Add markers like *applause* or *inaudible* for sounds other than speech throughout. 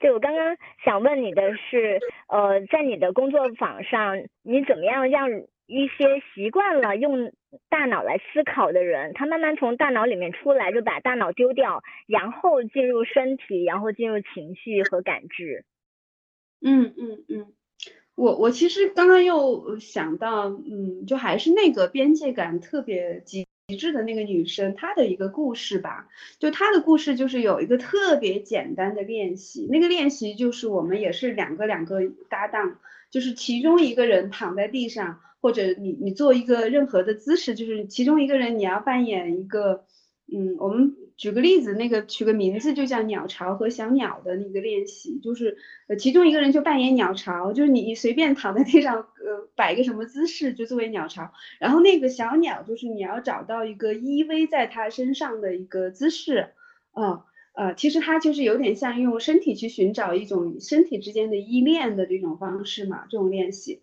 对我刚刚想问你的是，呃，在你的工作坊上，你怎么样让一些习惯了用大脑来思考的人，他慢慢从大脑里面出来，就把大脑丢掉，然后进入身体，然后进入情绪和感知。嗯嗯嗯，我我其实刚刚又想到，嗯，就还是那个边界感特别极致的那个女生，她的一个故事吧。就她的故事就是有一个特别简单的练习，那个练习就是我们也是两个两个搭档，就是其中一个人躺在地上，或者你你做一个任何的姿势，就是其中一个人你要扮演一个，嗯，我们。举个例子，那个取个名字就叫鸟巢和小鸟的那个练习，就是呃，其中一个人就扮演鸟巢，就是你你随便躺在地上，呃，摆个什么姿势就作为鸟巢，然后那个小鸟就是你要找到一个依偎在它身上的一个姿势，啊呃，其实它就是有点像用身体去寻找一种身体之间的依恋的这种方式嘛，这种练习。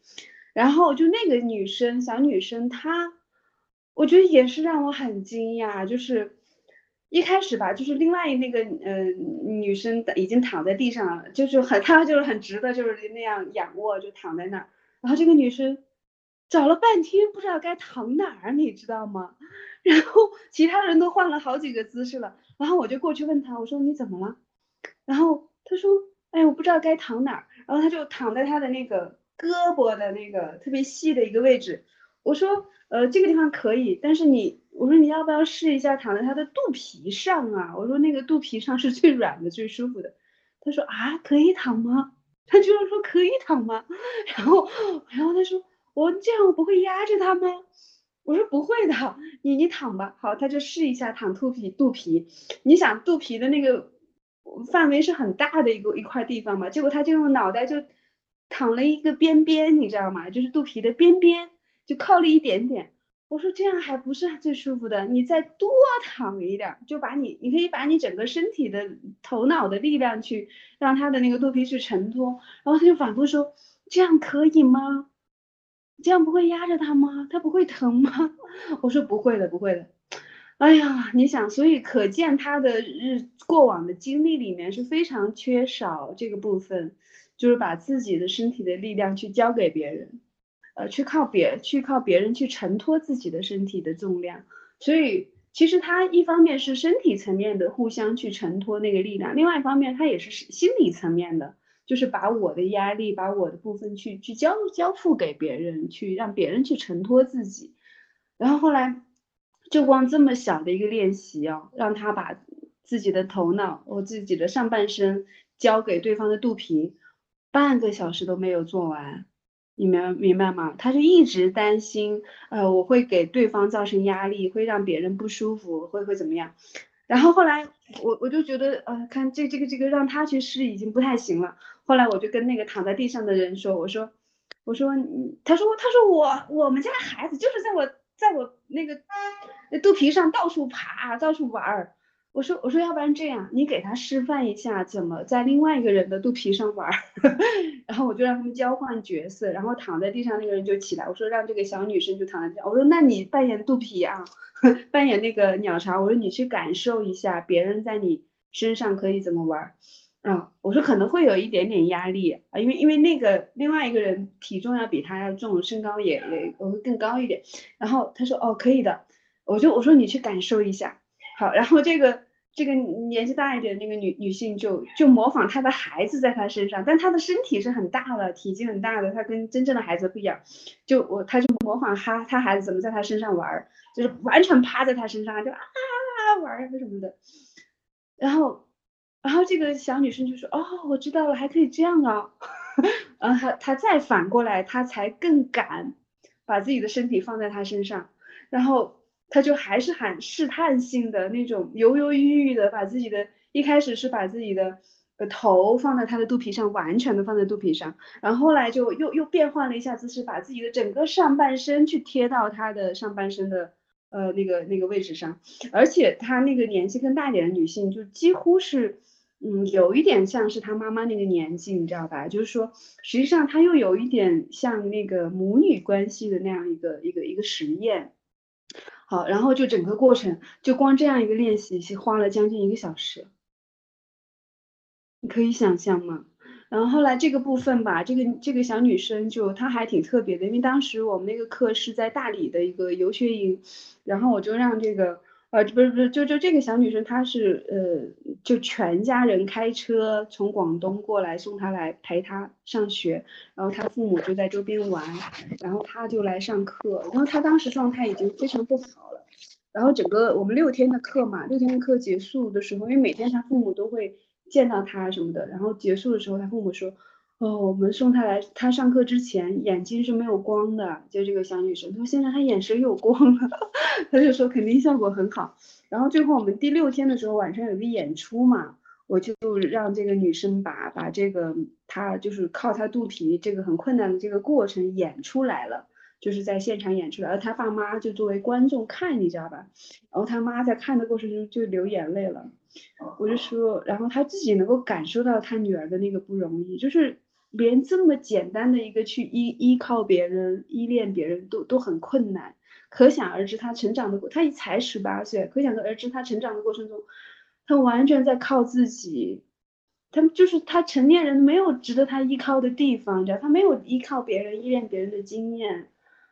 然后就那个女生小女生她，我觉得也是让我很惊讶，就是。一开始吧，就是另外那个呃女生已经躺在地上了，就是很她就是很直的，就是那样仰卧就躺在那儿。然后这个女生找了半天不知道该躺哪儿，你知道吗？*laughs* 然后其他人都换了好几个姿势了，然后我就过去问她，我说你怎么了？然后她说，哎，我不知道该躺哪儿。然后她就躺在她的那个胳膊的那个特别细的一个位置。我说，呃，这个地方可以，但是你。我说你要不要试一下躺在他的肚皮上啊？我说那个肚皮上是最软的、最舒服的。他说啊，可以躺吗？他居然说可以躺吗？*laughs* 然后，然后他说我这样我不会压着他吗？我说不会的，你你躺吧。好，他就试一下躺肚皮，肚皮。你想肚皮的那个范围是很大的一个一块地方嘛？结果他就用脑袋就躺了一个边边，你知道吗？就是肚皮的边边，就靠了一点点。我说这样还不是最舒服的，你再多躺一点，就把你，你可以把你整个身体的头脑的力量去让他的那个肚皮去承托，然后他就反复说，这样可以吗？这样不会压着他吗？他不会疼吗？*laughs* 我说不会的，不会的。哎呀，你想，所以可见他的日过往的经历里面是非常缺少这个部分，就是把自己的身体的力量去交给别人。呃，去靠别去靠别人去承托自己的身体的重量，所以其实他一方面是身体层面的互相去承托那个力量，另外一方面他也是心理层面的，就是把我的压力，把我的部分去去交交付给别人，去让别人去承托自己。然后后来就光这么小的一个练习啊，让他把自己的头脑我自己的上半身交给对方的肚皮，半个小时都没有做完。你明明白吗？他就一直担心，呃，我会给对方造成压力，会让别人不舒服，会会怎么样？然后后来我我就觉得，呃，看这这个这个让他去试已经不太行了。后来我就跟那个躺在地上的人说，我说，我说，他说他说我我们家孩子就是在我在我那个肚皮上到处爬，到处玩儿。我说我说要不然这样，你给他示范一下怎么在另外一个人的肚皮上玩儿，*laughs* 然后我就让他们交换角色，然后躺在地上那个人就起来，我说让这个小女生就躺在地上，我说那你扮演肚皮啊，*laughs* 扮演那个鸟巢，我说你去感受一下别人在你身上可以怎么玩儿，啊，我说可能会有一点点压力啊，因为因为那个另外一个人体重要比他要重，身高也也我会更高一点，然后他说哦可以的，我就我说你去感受一下，好，然后这个。这个年纪大一点那个女女性就就模仿她的孩子在她身上，但她的身体是很大的，体积很大的，她跟真正的孩子不一样。就我，她就模仿她她孩子怎么在她身上玩，就是完全趴在她身上就啊玩啊什么的。然后，然后这个小女生就说：“哦，我知道了，还可以这样啊。*laughs* ”然后她她再反过来，她才更敢把自己的身体放在她身上，然后。他就还是很试探性的那种犹犹豫豫的，把自己的一开始是把自己的呃头放在他的肚皮上，完全的放在肚皮上，然后后来就又又变换了一下姿势，把自己的整个上半身去贴到他的上半身的呃那个那个位置上，而且他那个年纪更大一点的女性，就几乎是嗯有一点像是他妈妈那个年纪，你知道吧？就是说实际上他又有一点像那个母女关系的那样一个一个一个实验。好，然后就整个过程，就光这样一个练习，是花了将近一个小时。你可以想象吗？然后后来这个部分吧，这个这个小女生就她还挺特别的，因为当时我们那个课是在大理的一个游学营，然后我就让这个呃不是不是就就这个小女生她是呃就全家人开车从广东过来送她来陪她上学，然后她父母就在周边玩，然后她就来上课，然后她当时状态已经非常不好了，然后整个我们六天的课嘛，六天的课结束的时候，因为每天她父母都会。见到她什么的，然后结束的时候，她父母说：“哦，我们送她来，她上课之前眼睛是没有光的。”就这个小女生，她说现在她眼神有光了，*laughs* 她就说肯定效果很好。然后最后我们第六天的时候晚上有个演出嘛，我就让这个女生把把这个她就是靠她肚皮这个很困难的这个过程演出来了，就是在现场演出来，而他爸妈就作为观众看，你知道吧？然后他妈在看的过程中就流眼泪了。我就说，然后他自己能够感受到他女儿的那个不容易，就是连这么简单的一个去依依靠别人、依恋别人都都很困难，可想而知他成长的过，他才十八岁，可想而知他成长的过程中，他完全在靠自己，他们就是他成年人没有值得他依靠的地方，知道他没有依靠别人、依恋别人的经验，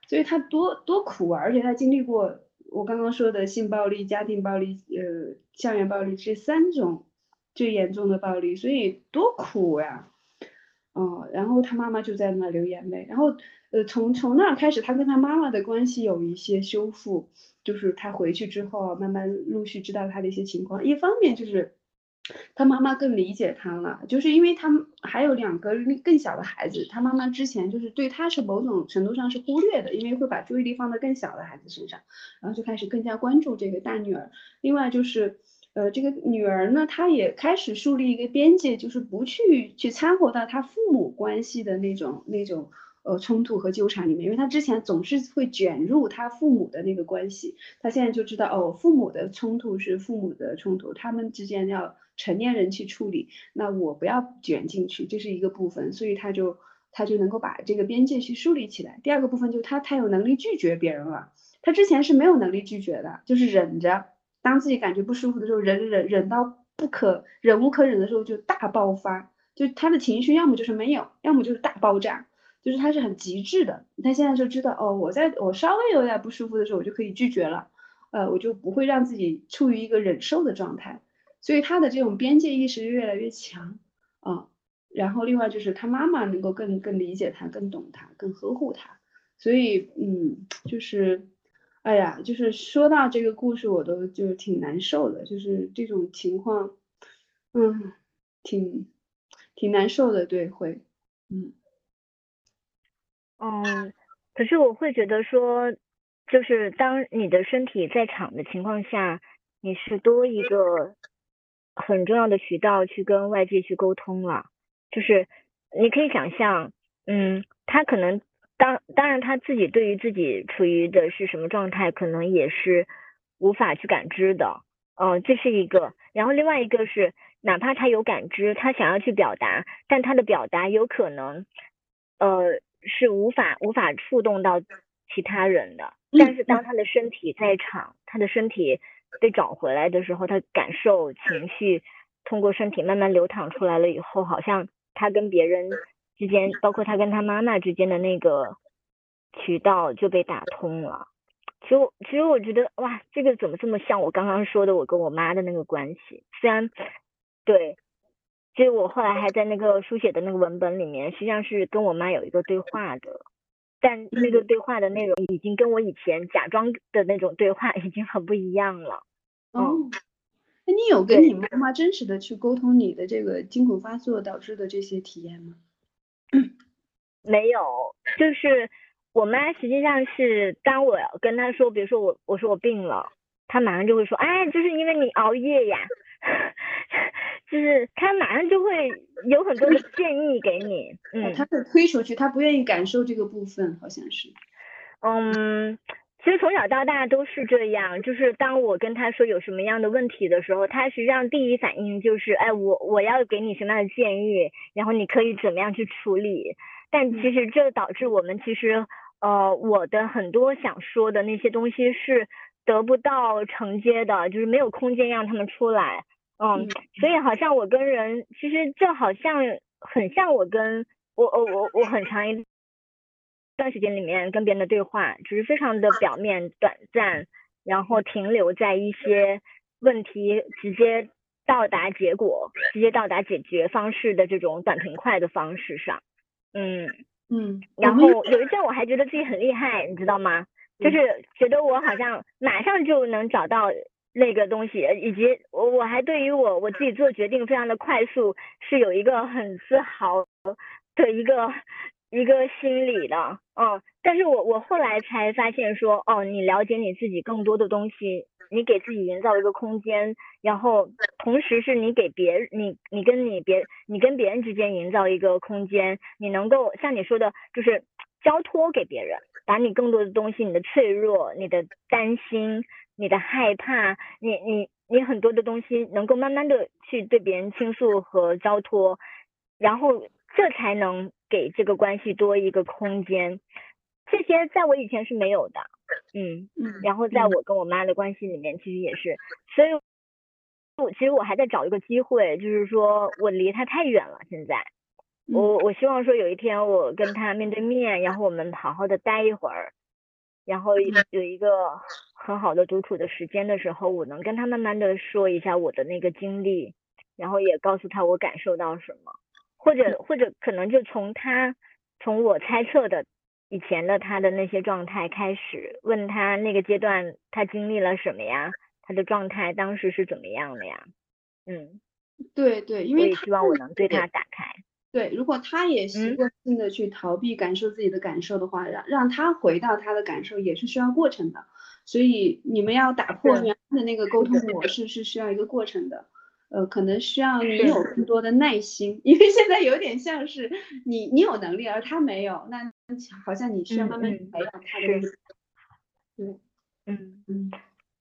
所以他多多苦啊，而且他经历过。我刚刚说的性暴力、家庭暴力、呃，校园暴力这三种最严重的暴力，所以多苦呀！哦，然后他妈妈就在那流眼泪，然后呃，从从那开始，他跟他妈妈的关系有一些修复，就是他回去之后，慢慢陆续知道他的一些情况，一方面就是。他妈妈更理解他了，就是因为他还有两个更小的孩子，他妈妈之前就是对他是某种程度上是忽略的，因为会把注意力放在更小的孩子身上，然后就开始更加关注这个大女儿。另外就是，呃，这个女儿呢，她也开始树立一个边界，就是不去去掺和到她父母关系的那种那种。呃，冲突和纠缠里面，因为她之前总是会卷入他父母的那个关系，她现在就知道哦，父母的冲突是父母的冲突，他们之间要成年人去处理，那我不要卷进去，这是一个部分，所以她就她就能够把这个边界去树立起来。第二个部分就是他他有能力拒绝别人了，她之前是没有能力拒绝的，就是忍着，当自己感觉不舒服的时候，忍忍忍到不可忍无可忍的时候就大爆发，就他的情绪要么就是没有，要么就是大爆炸。就是他是很极致的，他现在就知道哦，我在我稍微有点不舒服的时候，我就可以拒绝了，呃，我就不会让自己处于一个忍受的状态，所以他的这种边界意识越来越强啊。然后另外就是他妈妈能够更更理解他，更懂他，更呵护他，所以嗯，就是，哎呀，就是说到这个故事，我都就挺难受的，就是这种情况，嗯，挺挺难受的，对，会，嗯。嗯，可是我会觉得说，就是当你的身体在场的情况下，你是多一个很重要的渠道去跟外界去沟通了。就是你可以想象，嗯，他可能当当然他自己对于自己处于的是什么状态，可能也是无法去感知的。嗯，这是一个。然后另外一个是，哪怕他有感知，他想要去表达，但他的表达有可能，呃。是无法无法触动到其他人的，但是当他的身体在场，他的身体被找回来的时候，他感受情绪通过身体慢慢流淌出来了以后，好像他跟别人之间，包括他跟他妈妈之间的那个渠道就被打通了。其实其实我觉得哇，这个怎么这么像我刚刚说的我跟我妈的那个关系？虽然对。其实我后来还在那个书写的那个文本里面，实际上是跟我妈有一个对话的，但那个对话的内容已经跟我以前假装的那种对话已经很不一样了。哦，那你有跟你妈妈真实的去沟通你的这个惊恐发作导致的这些体验吗？没有，就是我妈实际上是当我跟她说，比如说我我说我病了，她马上就会说，哎，就是因为你熬夜呀。*laughs* 就是她马上就会有很多的建议给你，嗯，她会推出去，她不愿意感受这个部分，好像是，嗯，从小到大都是这样，就是当我跟他说有什么样的问题的时候，他实际上第一反应就是，哎，我我要给你什么样的建议，然后你可以怎么样去处理，但其实这导致我们其实，呃，我的很多想说的那些东西是得不到承接的，就是没有空间让他们出来。嗯，所以好像我跟人，其实这好像很像我跟我我我我很长一段时间里面跟别人的对话，只是非常的表面、短暂，然后停留在一些问题直接到达结果、直接到达解决方式的这种短平快的方式上。嗯嗯，然后有一阵我还觉得自己很厉害，你知道吗？就是觉得我好像马上就能找到。那个东西，以及我我还对于我我自己做决定非常的快速，是有一个很自豪的一个一个心理的，嗯，但是我我后来才发现说，哦，你了解你自己更多的东西，你给自己营造一个空间，然后同时是你给别你你跟你别你跟别人之间营造一个空间，你能够像你说的，就是交托给别人，把你更多的东西，你的脆弱，你的担心。你的害怕，你你你很多的东西能够慢慢的去对别人倾诉和交托，然后这才能给这个关系多一个空间。这些在我以前是没有的，嗯嗯，然后在我跟我妈的关系里面，其实也是，所以我其实我还在找一个机会，就是说我离他太远了，现在，我我希望说有一天我跟他面对面，然后我们好好的待一会儿。然后有一个很好的独处的时间的时候，我能跟他慢慢的说一下我的那个经历，然后也告诉他我感受到什么，或者或者可能就从他从我猜测的以前的他的那些状态开始，问他那个阶段他经历了什么呀，他的状态当时是怎么样的呀？嗯，对对，因为希望我能对他打开。对，如果他也习惯性的去逃避感受自己的感受的话，让让他回到他的感受也是需要过程的。所以你们要打破原来的那个沟通模式是需要一个过程的。呃，可能需要你有更多的耐心，*laughs* 因为现在有点像是你你有能力而他没有，那好像你需要慢慢培养他的。对，嗯嗯。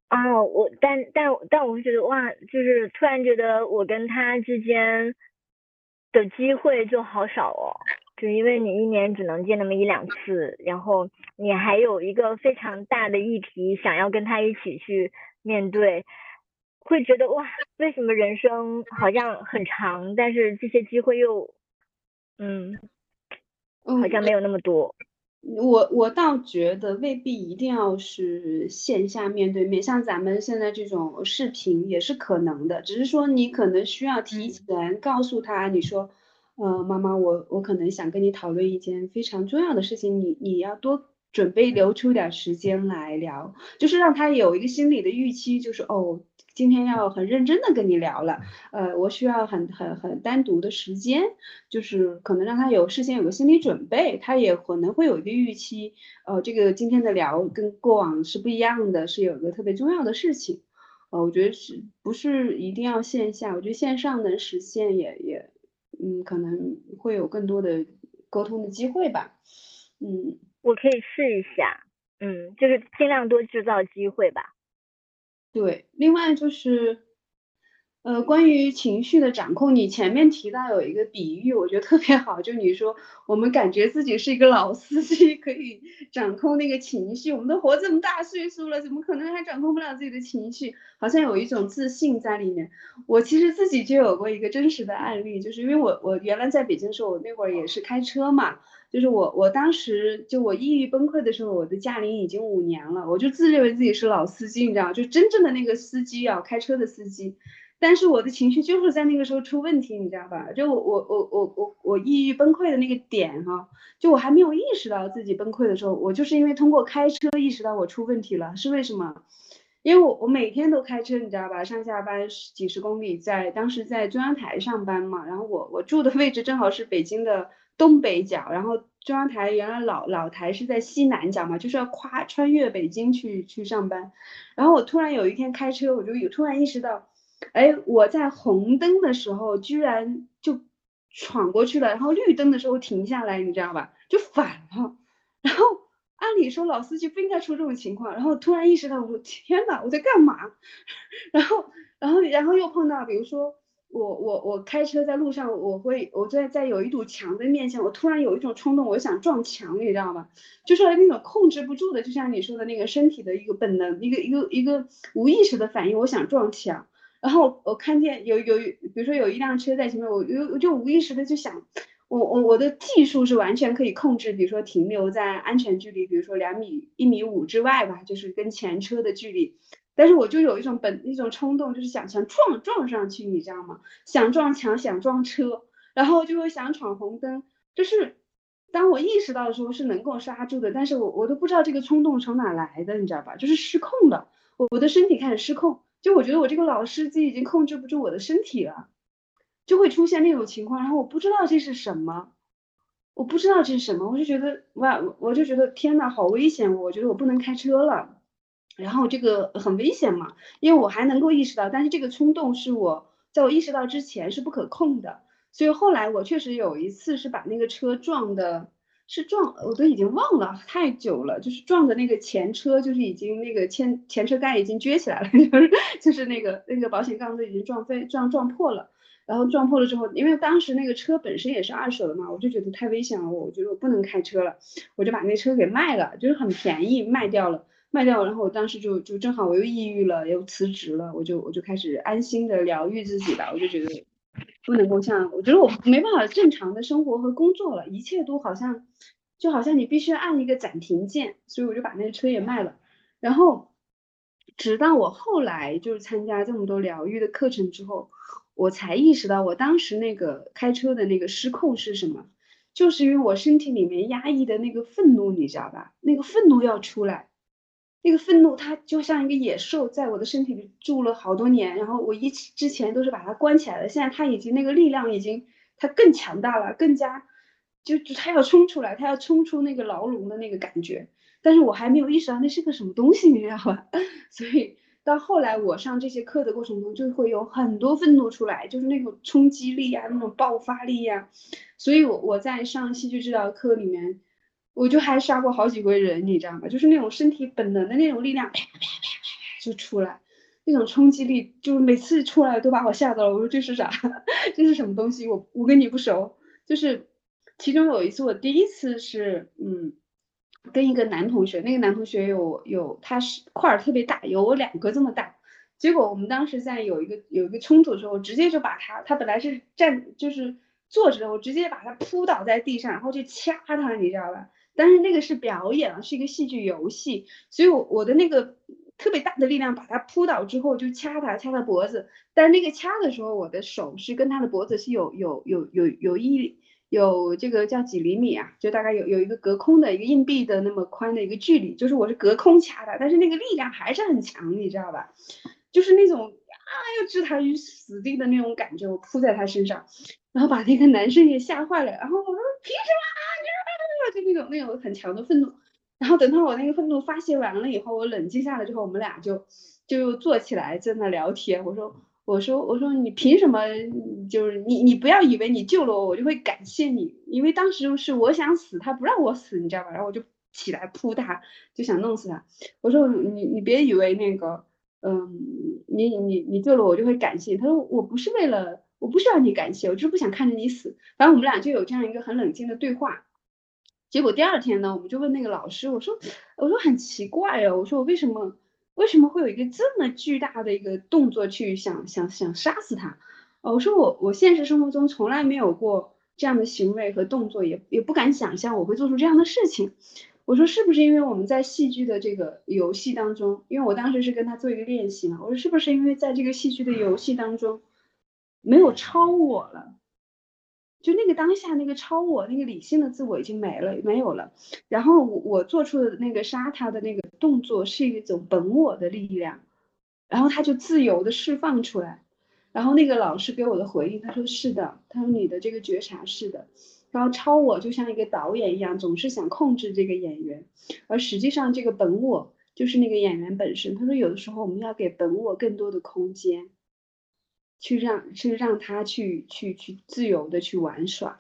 啊，我但但但我会觉得哇，就是突然觉得我跟他之间。的机会就好少哦，就因为你一年只能见那么一两次，然后你还有一个非常大的议题想要跟他一起去面对，会觉得哇，为什么人生好像很长，但是这些机会又，嗯，好像没有那么多。我我倒觉得未必一定要是线下面对面，像咱们现在这种视频也是可能的，只是说你可能需要提前告诉他，你说，呃，妈妈，我我可能想跟你讨论一件非常重要的事情，你你要多准备留出点时间来聊，就是让他有一个心理的预期，就是哦。今天要很认真的跟你聊了，呃，我需要很很很单独的时间，就是可能让他有事先有个心理准备，他也可能会有一个预期，呃，这个今天的聊跟过往是不一样的，是有一个特别重要的事情，呃，我觉得是不是一定要线下？我觉得线上能实现也也，嗯，可能会有更多的沟通的机会吧，嗯，我可以试一下，嗯，就是尽量多制造机会吧。对，另外就是，呃，关于情绪的掌控，你前面提到有一个比喻，我觉得特别好，就你说我们感觉自己是一个老司机，可以掌控那个情绪，我们都活这么大岁数了，怎么可能还掌控不了自己的情绪？好像有一种自信在里面。我其实自己就有过一个真实的案例，就是因为我我原来在北京的时候，我那会儿也是开车嘛。就是我，我当时就我抑郁崩溃的时候，我的驾龄已经五年了，我就自认为自己是老司机，你知道就真正的那个司机啊，开车的司机。但是我的情绪就是在那个时候出问题，你知道吧？就我我我我我我抑郁崩溃的那个点哈，就我还没有意识到自己崩溃的时候，我就是因为通过开车意识到我出问题了，是为什么？因为我我每天都开车，你知道吧？上下班几十公里，在当时在中央台上班嘛，然后我我住的位置正好是北京的。东北角，然后中央台原来老老台是在西南角嘛，就是要跨穿越北京去去上班。然后我突然有一天开车，我就有突然意识到，哎，我在红灯的时候居然就闯过去了，然后绿灯的时候停下来，你知道吧？就反了。然后按理说老司机不应该出这种情况，然后突然意识到，我天呐，我在干嘛？*laughs* 然后然后然后又碰到，比如说。我我我开车在路上，我会我在在有一堵墙的面前，我突然有一种冲动，我想撞墙，你知道吗？就是那种控制不住的，就像你说的那个身体的一个本能，一个一个一个无意识的反应，我想撞墙。然后我看见有有，比如说有一辆车在前面，我有就无意识的就想，我我我的技术是完全可以控制，比如说停留在安全距离，比如说两米一米五之外吧，就是跟前车的距离。但是我就有一种本一种冲动，就是想想撞撞上去，你知道吗？想撞墙，想撞车，然后就会想闯红灯。就是当我意识到的时候是能够刹住的，但是我我都不知道这个冲动从哪来的，你知道吧？就是失控的，我我的身体开始失控。就我觉得我这个老司机已经控制不住我的身体了，就会出现那种情况。然后我不知道这是什么，我不知道这是什么，我就觉得哇，我就觉得天呐，好危险！我觉得我不能开车了。然后这个很危险嘛，因为我还能够意识到，但是这个冲动是我在我意识到之前是不可控的，所以后来我确实有一次是把那个车撞的，是撞我都已经忘了太久了，就是撞的那个前车就是已经那个前前车盖已经撅起来了，*laughs* 就是就是那个那个保险杠都已经撞飞撞撞破了，然后撞破了之后，因为当时那个车本身也是二手的嘛，我就觉得太危险了，我觉得我不能开车了，我就把那车给卖了，就是很便宜卖掉了。卖掉，然后我当时就就正好我又抑郁了，又辞职了，我就我就开始安心的疗愈自己吧，我就觉得不能够像，我觉得我没办法正常的生活和工作了，一切都好像就好像你必须按一个暂停键，所以我就把那个车也卖了，然后直到我后来就是参加这么多疗愈的课程之后，我才意识到我当时那个开车的那个失控是什么，就是因为我身体里面压抑的那个愤怒，你知道吧？那个愤怒要出来。那个愤怒，它就像一个野兽，在我的身体里住了好多年，然后我一之前都是把它关起来的，现在它已经那个力量已经它更强大了，更加就就它要冲出来，它要冲出那个牢笼的那个感觉，但是我还没有意识到那是个什么东西，你知道吧？*laughs* 所以到后来我上这些课的过程中，就会有很多愤怒出来，就是那种冲击力呀，那种爆发力呀，所以我我在上戏剧治疗课里面。我就还杀过好几回人，你知道吗？就是那种身体本能的那种力量，啪啪啪啪啪就出来，那种冲击力，就是每次出来都把我吓到了。我说这是啥？*laughs* 这是什么东西？我我跟你不熟。就是其中有一次，我第一次是嗯，跟一个男同学，那个男同学有有他是块儿特别大，有我两个这么大。结果我们当时在有一个有一个冲突的时候，直接就把他，他本来是站就是坐着的，我直接把他扑倒在地上，然后就掐他，你知道吧？但是那个是表演啊，是一个戏剧游戏，所以我我的那个特别大的力量把他扑倒之后就掐他掐他脖子，但那个掐的时候我的手是跟他的脖子是有有有有有一有这个叫几厘米啊，就大概有有一个隔空的一个硬币的那么宽的一个距离，就是我是隔空掐他，但是那个力量还是很强，你知道吧？就是那种啊要置他于死地的那种感觉，我扑在他身上，然后把那个男生也吓坏了，然后我说凭什么？就那种那种很强的愤怒，然后等到我那个愤怒发泄完了以后，我冷静下来之后，我们俩就就坐起来在那聊天。我说我说我说你凭什么？就是你你不要以为你救了我，我就会感谢你，因为当时是我想死，他不让我死，你知道吧？然后我就起来扑他，就想弄死他。我说你你别以为那个嗯，你你你救了我就会感谢。他说我不是为了，我不需要你感谢，我就是不想看着你死。反正我们俩就有这样一个很冷静的对话。结果第二天呢，我们就问那个老师，我说，我说很奇怪啊，我说我为什么为什么会有一个这么巨大的一个动作去想想想杀死他？我说我我现实生活中从来没有过这样的行为和动作，也也不敢想象我会做出这样的事情。我说是不是因为我们在戏剧的这个游戏当中，因为我当时是跟他做一个练习嘛，我说是不是因为在这个戏剧的游戏当中没有超我了？就那个当下，那个超我，那个理性的自我已经没了，没有了。然后我我做出的那个杀他的那个动作是一种本我的力量，然后他就自由的释放出来。然后那个老师给我的回应，他说是的，他说你的这个觉察是的。然后超我就像一个导演一样，总是想控制这个演员，而实际上这个本我就是那个演员本身。他说有的时候我们要给本我更多的空间。去让去让他去去去自由的去玩耍，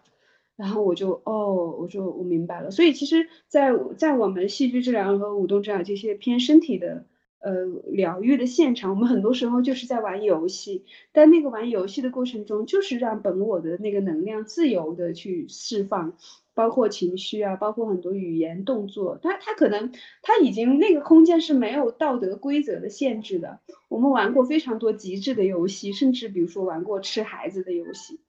然后我就哦，我就我明白了。所以其实，在在我们戏剧治疗和舞动治疗这些偏身体的呃疗愈的现场，我们很多时候就是在玩游戏，但那个玩游戏的过程中，就是让本我的那个能量自由的去释放。包括情绪啊，包括很多语言动作，他他可能他已经那个空间是没有道德规则的限制的。我们玩过非常多极致的游戏，甚至比如说玩过吃孩子的游戏，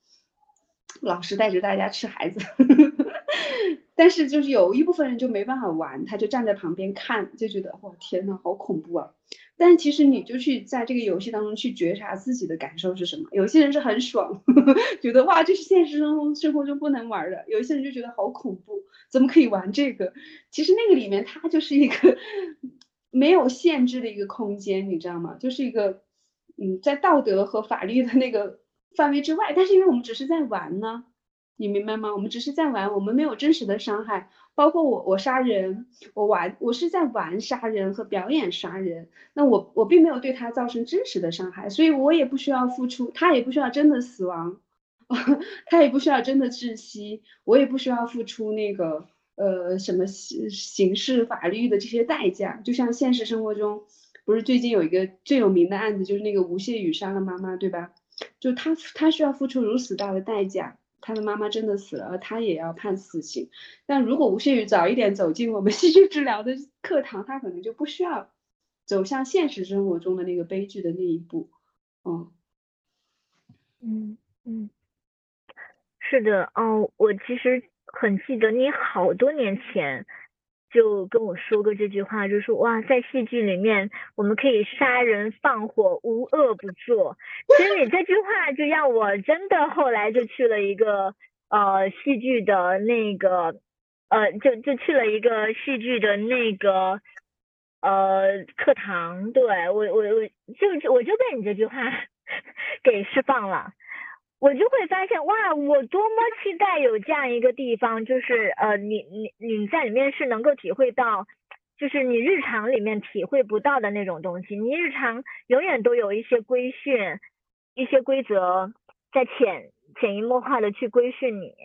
老师带着大家吃孩子。*laughs* 但是就是有一部分人就没办法玩，他就站在旁边看，就觉得哇天呐，好恐怖啊！但其实你就去在这个游戏当中去觉察自己的感受是什么。有些人是很爽，呵 *laughs* 呵觉得哇这是现实生活生活中不能玩的；有些人就觉得好恐怖，怎么可以玩这个？其实那个里面它就是一个没有限制的一个空间，你知道吗？就是一个嗯，在道德和法律的那个范围之外，但是因为我们只是在玩呢。你明白吗？我们只是在玩，我们没有真实的伤害。包括我，我杀人，我玩，我是在玩杀人和表演杀人。那我，我并没有对他造成真实的伤害，所以我也不需要付出，他也不需要真的死亡，*laughs* 他也不需要真的窒息，我也不需要付出那个呃什么刑刑事法律的这些代价。就像现实生活中，不是最近有一个最有名的案子，就是那个吴谢宇杀了妈妈，对吧？就他，他需要付出如此大的代价。他的妈妈真的死了，而他也要判死刑。但如果吴谢宇早一点走进我们 *laughs* 戏剧治疗的课堂，他可能就不需要走向现实生活中的那个悲剧的那一步。嗯嗯嗯，是的哦，我其实很记得你好多年前。就跟我说过这句话，就说哇，在戏剧里面我们可以杀人放火，无恶不作。其实你这句话就让我真的后来就去了一个呃戏剧的那个呃就就去了一个戏剧的那个呃课堂，对我我我就我就被你这句话 *laughs* 给释放了。我就会发现哇，我多么期待有这样一个地方，就是呃，你你你在里面是能够体会到，就是你日常里面体会不到的那种东西。你日常永远都有一些规训，一些规则在潜潜移默化的去规训你，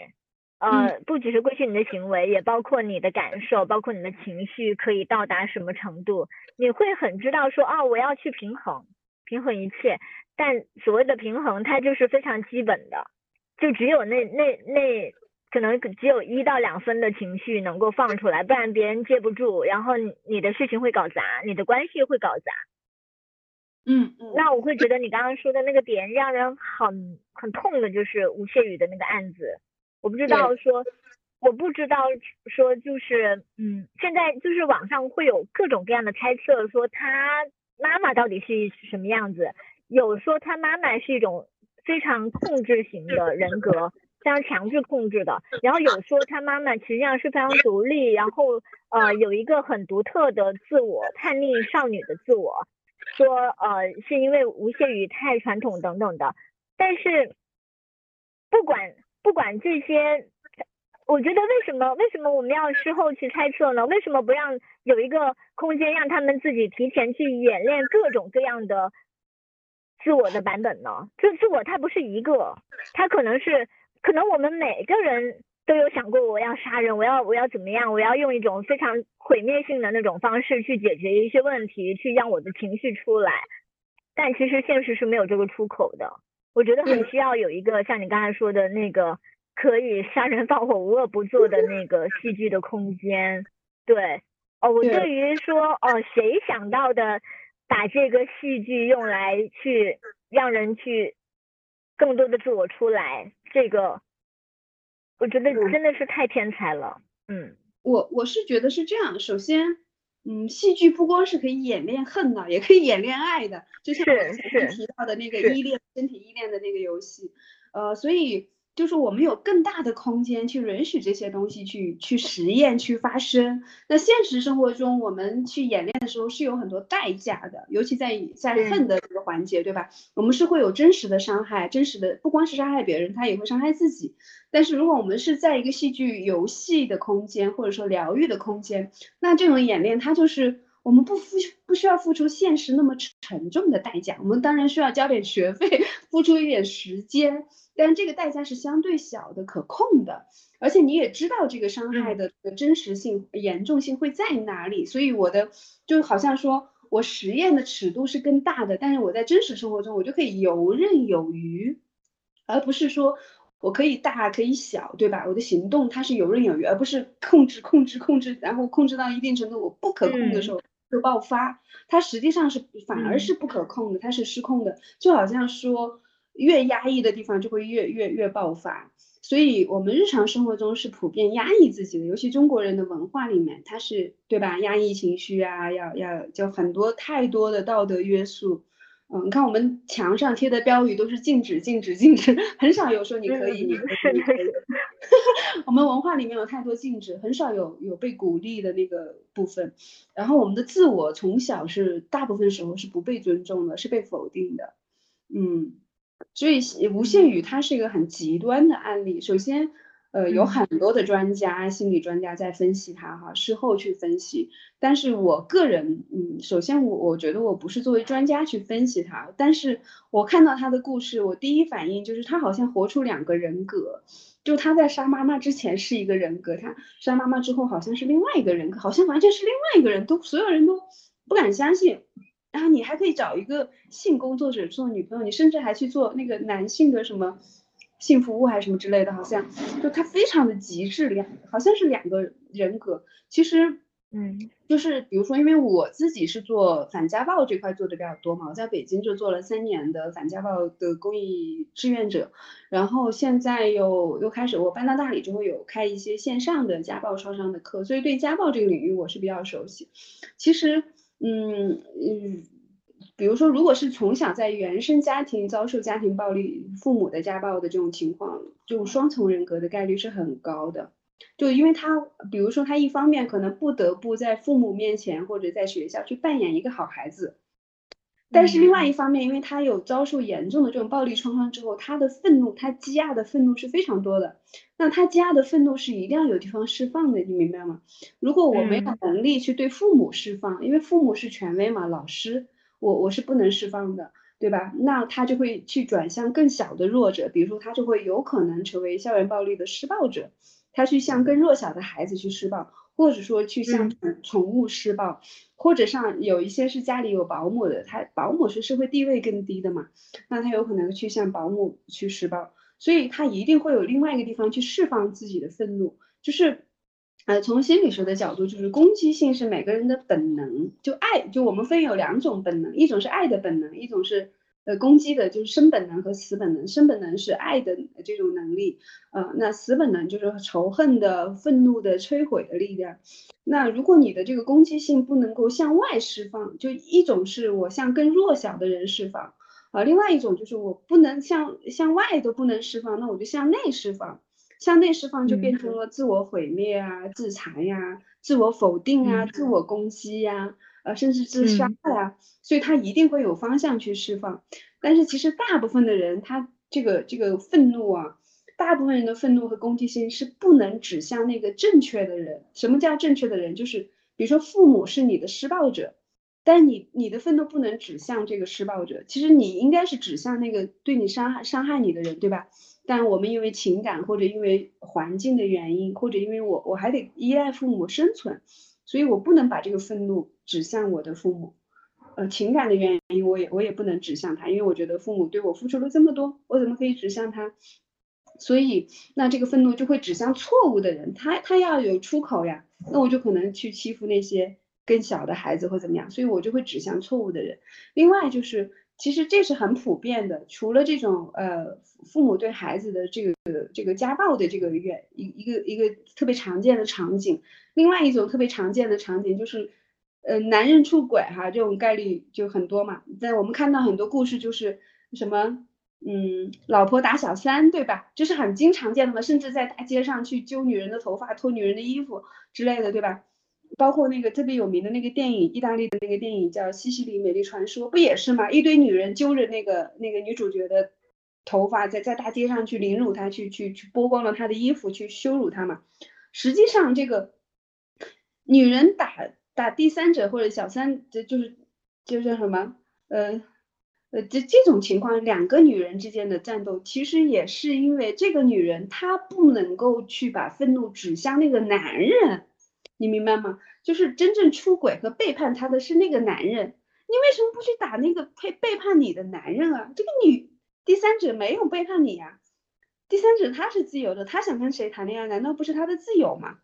呃，不只是规训你的行为，也包括你的感受，包括你的情绪可以到达什么程度。你会很知道说，哦，我要去平衡，平衡一切。但所谓的平衡，它就是非常基本的，就只有那那那可能只有一到两分的情绪能够放出来，不然别人接不住，然后你的事情会搞砸，你的关系会搞砸。嗯嗯。那我会觉得你刚刚说的那个点让人很很痛的，就是吴谢宇的那个案子。我不知道说，我不知道说，就是嗯，现在就是网上会有各种各样的猜测，说他妈妈到底是什么样子。有说他妈妈是一种非常控制型的人格，非常强制控制的。然后有说他妈妈实际上是非常独立，然后呃有一个很独特的自我，叛逆少女的自我。说呃是因为吴谢宇太传统等等的。但是不管不管这些，我觉得为什么为什么我们要事后去猜测呢？为什么不让有一个空间让他们自己提前去演练各种各样的？自我的版本呢？这自我它不是一个，它可能是，可能我们每个人都有想过我要杀人，我要我要怎么样，我要用一种非常毁灭性的那种方式去解决一些问题，去让我的情绪出来。但其实现实是没有这个出口的。我觉得很需要有一个像你刚才说的那个可以杀人放火无恶不作的那个戏剧的空间。对，哦，我对于说哦谁想到的。把这个戏剧用来去让人去更多的自我出来，这个我觉得真的是太天才了。嗯，我我是觉得是这样。首先，嗯，戏剧不光是可以演练恨的，也可以演练爱的，就像我前面提到的那个依恋、身体依恋的那个游戏。呃，所以。就是我们有更大的空间去允许这些东西去去实验去发生。那现实生活中，我们去演练的时候是有很多代价的，尤其在在恨的这个环节，对吧？我们是会有真实的伤害，真实的不光是伤害别人，他也会伤害自己。但是如果我们是在一个戏剧游戏的空间，或者说疗愈的空间，那这种演练它就是我们不付不需要付出现实那么沉重的代价。我们当然需要交点学费，付出一点时间。但这个代价是相对小的、可控的，而且你也知道这个伤害的真实性、严重性会在哪里，所以我的就好像说，我实验的尺度是更大的，但是我在真实生活中我就可以游刃有余，而不是说我可以大可以小，对吧？我的行动它是游刃有余，而不是控制控制控制，然后控制到一定程度我不可控的时候就爆发，它实际上是反而是不可控的，它是失控的，就好像说越压抑的地方就会越越越爆发。所以，我们日常生活中是普遍压抑自己的，尤其中国人的文化里面，它是对吧？压抑情绪啊，要要就很多太多的道德约束。嗯，你看我们墙上贴的标语都是禁止、禁止、禁止，很少有说你可以、你可以、你可以。我们文化里面有太多禁止，很少有有被鼓励的那个部分。然后我们的自我从小是大部分时候是不被尊重的，是被否定的。嗯。所以无限语它是一个很极端的案例。首先，呃，有很多的专家、心理专家在分析它，哈，事后去分析。但是我个人，嗯，首先我我觉得我不是作为专家去分析它，但是我看到他的故事，我第一反应就是他好像活出两个人格，就他在杀妈妈之前是一个人格，他杀妈妈之后好像是另外一个人格，好像完全是另外一个人，都所有人都不敢相信。然后你还可以找一个性工作者做女朋友，你甚至还去做那个男性的什么性服务还是什么之类的，好像就他非常的极致，两好像是两个人格。其实，嗯，就是比如说，因为我自己是做反家暴这块做的比较多嘛，我在北京就做了三年的反家暴的公益志愿者，然后现在又又开始我搬到大理之后有开一些线上的家暴创伤的课，所以对家暴这个领域我是比较熟悉。其实。嗯嗯，比如说，如果是从小在原生家庭遭受家庭暴力、父母的家暴的这种情况，这种双重人格的概率是很高的。就因为他，比如说他一方面可能不得不在父母面前或者在学校去扮演一个好孩子。但是另外一方面，因为他有遭受严重的这种暴力创伤之后，他的愤怒，他积压的愤怒是非常多的。那他积压的愤怒是一定要有地方释放的，你明白吗？如果我没有能力去对父母释放，因为父母是权威嘛，老师，我我是不能释放的，对吧？那他就会去转向更小的弱者，比如说他就会有可能成为校园暴力的施暴者，他去向更弱小的孩子去施暴。或者说去向宠物施暴，或者上有一些是家里有保姆的，他保姆是社会地位更低的嘛，那他有可能去向保姆去施暴，所以他一定会有另外一个地方去释放自己的愤怒，就是，呃，从心理学的角度，就是攻击性是每个人的本能，就爱，就我们分有两种本能，一种是爱的本能，一种是。呃，攻击的就是生本能和死本能。生本能是爱的这种能力，呃，那死本能就是仇恨的、愤怒的、摧毁的力量。那如果你的这个攻击性不能够向外释放，就一种是我向更弱小的人释放，啊，另外一种就是我不能向向外都不能释放，那我就向内释放。向内释放就变成了自我毁灭啊、自残呀、自我否定啊、自我攻击呀。呃，甚至自杀呀，所以他一定会有方向去释放。但是其实大部分的人，他这个这个愤怒啊，大部分人的愤怒和攻击性是不能指向那个正确的人。什么叫正确的人？就是比如说父母是你的施暴者，但你你的愤怒不能指向这个施暴者，其实你应该是指向那个对你伤害伤害你的人，对吧？但我们因为情感或者因为环境的原因，或者因为我我还得依赖父母生存。所以我不能把这个愤怒指向我的父母，呃，情感的原因我也我也不能指向他，因为我觉得父母对我付出了这么多，我怎么可以指向他？所以那这个愤怒就会指向错误的人，他他要有出口呀，那我就可能去欺负那些更小的孩子或怎么样，所以我就会指向错误的人。另外就是。其实这是很普遍的，除了这种呃父母对孩子的这个这个家暴的这个原一一个一个特别常见的场景，另外一种特别常见的场景就是，呃男人出轨哈，这种概率就很多嘛。在我们看到很多故事就是什么嗯老婆打小三对吧？这是很经常见的嘛，甚至在大街上去揪女人的头发、脱女人的衣服之类的对吧？包括那个特别有名的那个电影，意大利的那个电影叫《西西里美丽传说》，不也是吗？一堆女人揪着那个那个女主角的头发，在在大街上去凌辱她，去去去剥光了她的衣服，去羞辱她嘛。实际上，这个女人打打第三者或者小三，这就是就叫什么？呃呃，这这种情况，两个女人之间的战斗，其实也是因为这个女人她不能够去把愤怒指向那个男人。你明白吗？就是真正出轨和背叛他的是那个男人，你为什么不去打那个背背叛你的男人啊？这个女第三者没有背叛你呀，第三者他是自由的，他想跟谁谈恋爱，难道不是他的自由吗？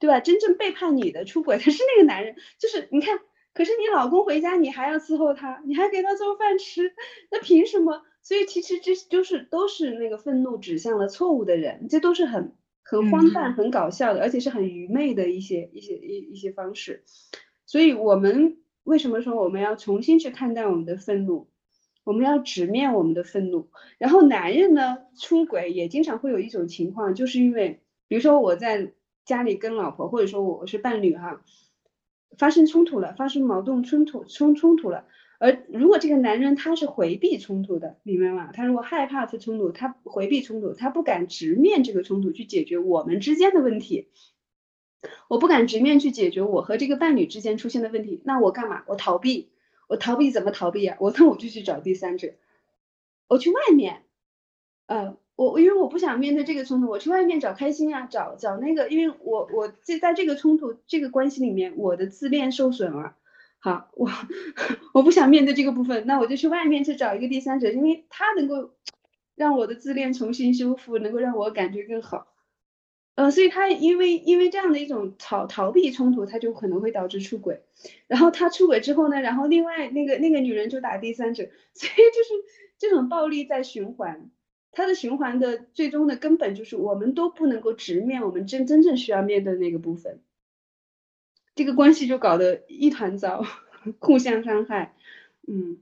对吧？真正背叛你的、出轨的 *laughs* 是那个男人，就是你看，可是你老公回家你还要伺候他，你还给他做饭吃，那凭什么？所以其实这就是都是那个愤怒指向了错误的人，这都是很很荒诞、很搞笑的，而且是很愚昧的一些一些一一些方式。所以我们为什么说我们要重新去看待我们的愤怒？我们要直面我们的愤怒。然后男人呢，出轨也经常会有一种情况，就是因为比如说我在。家里跟老婆，或者说我是伴侣哈，发生冲突了，发生矛盾冲突冲冲突了。而如果这个男人他是回避冲突的，明白吗？他如果害怕这冲突，他回避冲突，他不敢直面这个冲突去解决我们之间的问题，我不敢直面去解决我和这个伴侣之间出现的问题，那我干嘛？我逃避，我逃避怎么逃避啊？我那我就去找第三者，我去外面，呃。我因为我不想面对这个冲突，我去外面找开心啊，找找那个，因为我我在在这个冲突这个关系里面，我的自恋受损了。好，我 *laughs* 我不想面对这个部分，那我就去外面去找一个第三者，因为他能够让我的自恋重新修复，能够让我感觉更好。呃，所以他因为因为这样的一种逃逃避冲突，他就可能会导致出轨。然后他出轨之后呢，然后另外那个那个女人就打第三者，*laughs* 所以就是这种暴力在循环。它的循环的最终的根本就是，我们都不能够直面我们真真正需要面对那个部分，这个关系就搞得一团糟，*laughs* 互相伤害，嗯，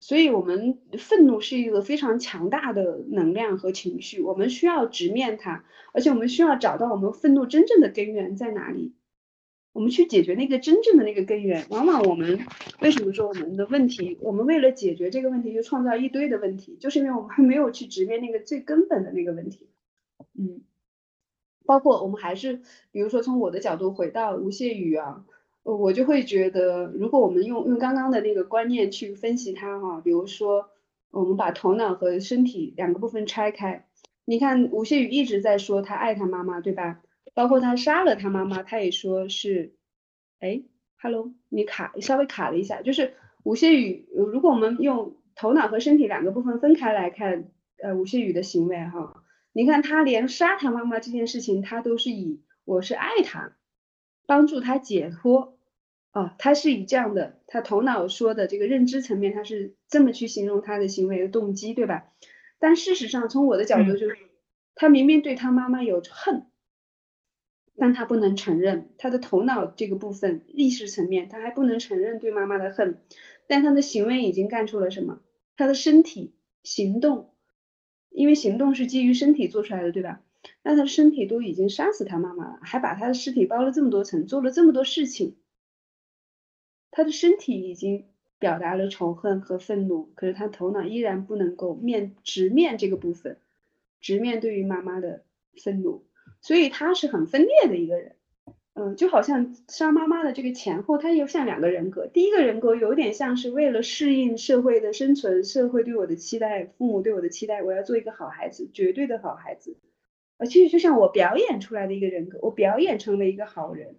所以我们愤怒是一个非常强大的能量和情绪，我们需要直面它，而且我们需要找到我们愤怒真正的根源在哪里。我们去解决那个真正的那个根源，往往我们为什么说我们的问题，我们为了解决这个问题就创造一堆的问题，就是因为我们还没有去直面那个最根本的那个问题。嗯，包括我们还是，比如说从我的角度回到吴谢宇啊，我就会觉得，如果我们用用刚刚的那个观念去分析他哈，比如说我们把头脑和身体两个部分拆开，你看吴谢宇一直在说他爱他妈妈，对吧？包括他杀了他妈妈，他也说是，哎，Hello，你卡稍微卡了一下，就是吴谢宇，如果我们用头脑和身体两个部分分开来看，呃，吴谢宇的行为哈，你看他连杀他妈妈这件事情，他都是以我是爱他，帮助他解脱，啊，他是以这样的，他头脑说的这个认知层面，他是这么去形容他的行为的动机，对吧？但事实上，从我的角度就是，他明明对他妈妈有恨。但他不能承认他的头脑这个部分意识层面，他还不能承认对妈妈的恨，但他的行为已经干出了什么？他的身体行动，因为行动是基于身体做出来的，对吧？那他的身体都已经杀死他妈妈了，还把他的尸体包了这么多层，做了这么多事情，他的身体已经表达了仇恨和愤怒，可是他头脑依然不能够面直面这个部分，直面对于妈妈的愤怒。所以他是很分裂的一个人，嗯，就好像杀妈妈的这个前后，他又像两个人格。第一个人格有点像是为了适应社会的生存，社会对我的期待，父母对我的期待，我要做一个好孩子，绝对的好孩子。啊其实就像我表演出来的一个人格，我表演成为一个好人。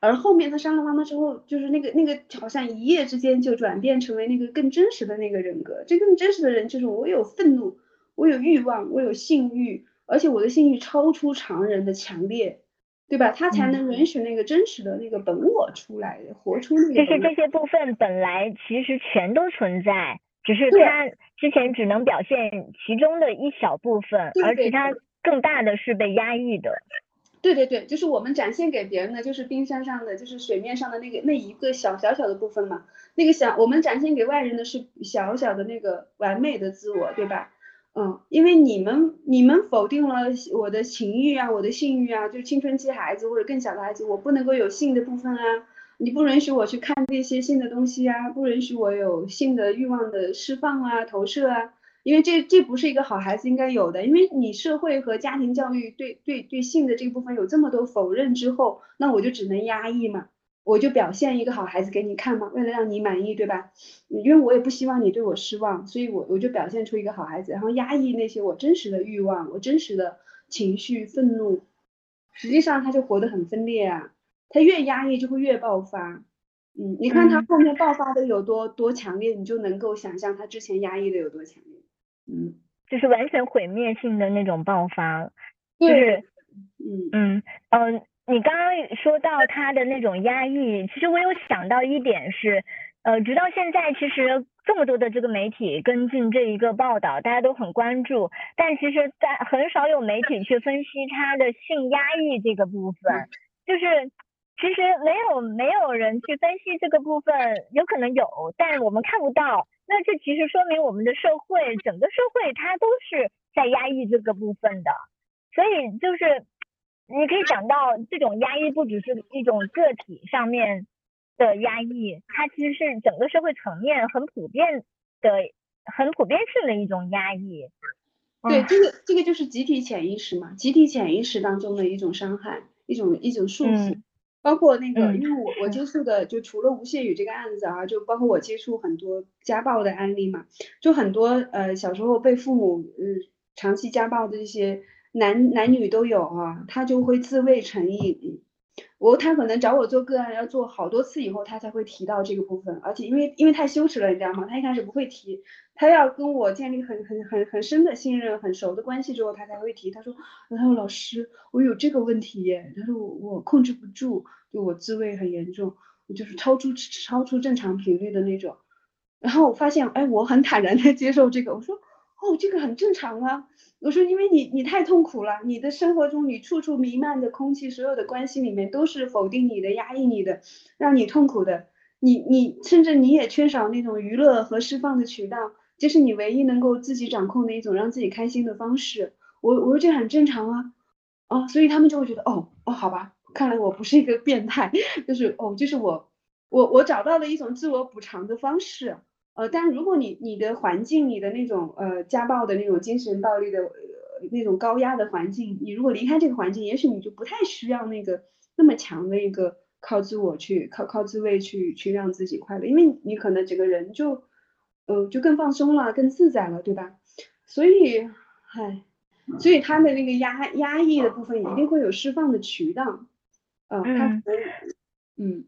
而后面他杀了妈妈之后，就是那个那个好像一夜之间就转变成为那个更真实的那个人格。这更真实的人就是我有愤怒，我有欲望，我有性欲。而且我的性欲超出常人的强烈，对吧？他才能允许那个真实的那个本我出来，活出那个。就是这些部分本来其实全都存在，只是他之前只能表现其中的一小部分，而其他更大的是被压抑的。对对对，就是我们展现给别人的，就是冰山上的，就是水面上的那个那一个小小小的部分嘛。那个小，我们展现给外人的是小小的那个完美的自我，对吧？嗯，因为你们你们否定了我的情欲啊，我的性欲啊，就青春期孩子或者更小的孩子，我不能够有性的部分啊，你不允许我去看这些性的东西啊，不允许我有性的欲望的释放啊、投射啊，因为这这不是一个好孩子应该有的，因为你社会和家庭教育对对对性的这部分有这么多否认之后，那我就只能压抑嘛。我就表现一个好孩子给你看嘛，为了让你满意，对吧？因为我也不希望你对我失望，所以我我就表现出一个好孩子，然后压抑那些我真实的欲望，我真实的情绪、愤怒。实际上他就活得很分裂啊，他越压抑就会越爆发。嗯，你看他后面爆发的有多多强烈，你就能够想象他之前压抑的有多强烈。嗯，就是完全毁灭性的那种爆发，就是嗯嗯嗯。你刚刚说到他的那种压抑，其实我有想到一点是，呃，直到现在，其实这么多的这个媒体跟进这一个报道，大家都很关注，但其实，在很少有媒体去分析他的性压抑这个部分，就是其实没有没有人去分析这个部分，有可能有，但我们看不到，那这其实说明我们的社会，整个社会它都是在压抑这个部分的，所以就是。你可以讲到这种压抑不只是一种个体上面的压抑，它其实是整个社会层面很普遍的、很普遍性的一种压抑。对，这个这个就是集体潜意识嘛，集体潜意识当中的一种伤害，一种一种束缚。包括那个，因为我我接触的就除了吴谢宇这个案子啊，就包括我接触很多家暴的案例嘛，就很多呃小时候被父母呃长期家暴的这些。男男女都有啊，他就会自慰成瘾。我他可能找我做个案，要做好多次以后，他才会提到这个部分。而且因为因为太羞耻了，你知道吗？他一开始不会提，他要跟我建立很很很很深的信任、很熟的关系之后，他才会提。他说：“他说老师，我有这个问题耶。他说我我控制不住，就我自慰很严重，就是超出超出正常频率的那种。然后我发现，哎，我很坦然的接受这个。我说。哦，这个很正常啊。我说，因为你你太痛苦了，你的生活中你处处弥漫的空气，所有的关系里面都是否定你的、压抑你的，让你痛苦的。你你甚至你也缺少那种娱乐和释放的渠道，这是你唯一能够自己掌控的一种让自己开心的方式。我我说这很正常啊，哦，所以他们就会觉得，哦哦，好吧，看来我不是一个变态，*laughs* 就是哦，就是我我我找到了一种自我补偿的方式。呃，但如果你你的环境，你的那种呃家暴的那种精神暴力的呃那种高压的环境，你如果离开这个环境，也许你就不太需要那个那么强的一个靠自我去靠靠自慰去去让自己快乐，因为你可能整个人就呃就更放松了，更自在了，对吧？所以，唉，所以他的那个压压抑的部分一定会有释放的渠道，呃，他嗯。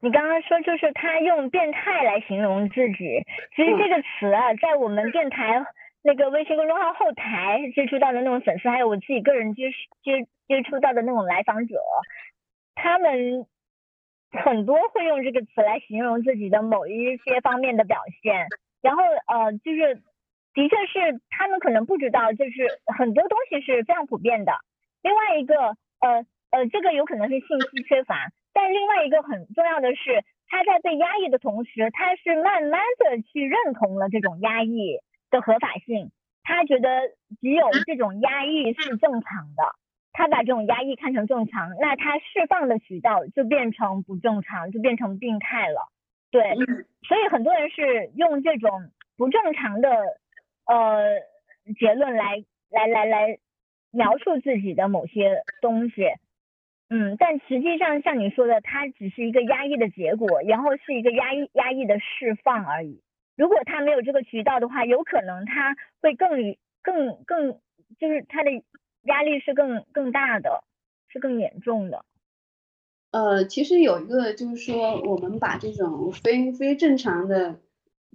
你刚刚说就是他用变态来形容自己，其实这个词啊，在我们电台那个微信公众号后台接触到的那种粉丝，还有我自己个人接接接触到的那种来访者，他们很多会用这个词来形容自己的某一些方面的表现，然后呃，就是的确是他们可能不知道，就是很多东西是非常普遍的。另外一个呃呃，这个有可能是信息缺乏。但另外一个很重要的是，他在被压抑的同时，他是慢慢的去认同了这种压抑的合法性。他觉得只有这种压抑是正常的，他把这种压抑看成正常，那他释放的渠道就变成不正常，就变成病态了。对，所以很多人是用这种不正常的呃结论来来来来描述自己的某些东西。嗯，但实际上像你说的，它只是一个压抑的结果，然后是一个压抑压抑的释放而已。如果他没有这个渠道的话，有可能他会更更更，就是他的压力是更更大的，是更严重的。呃，其实有一个就是说，我们把这种非非正常的，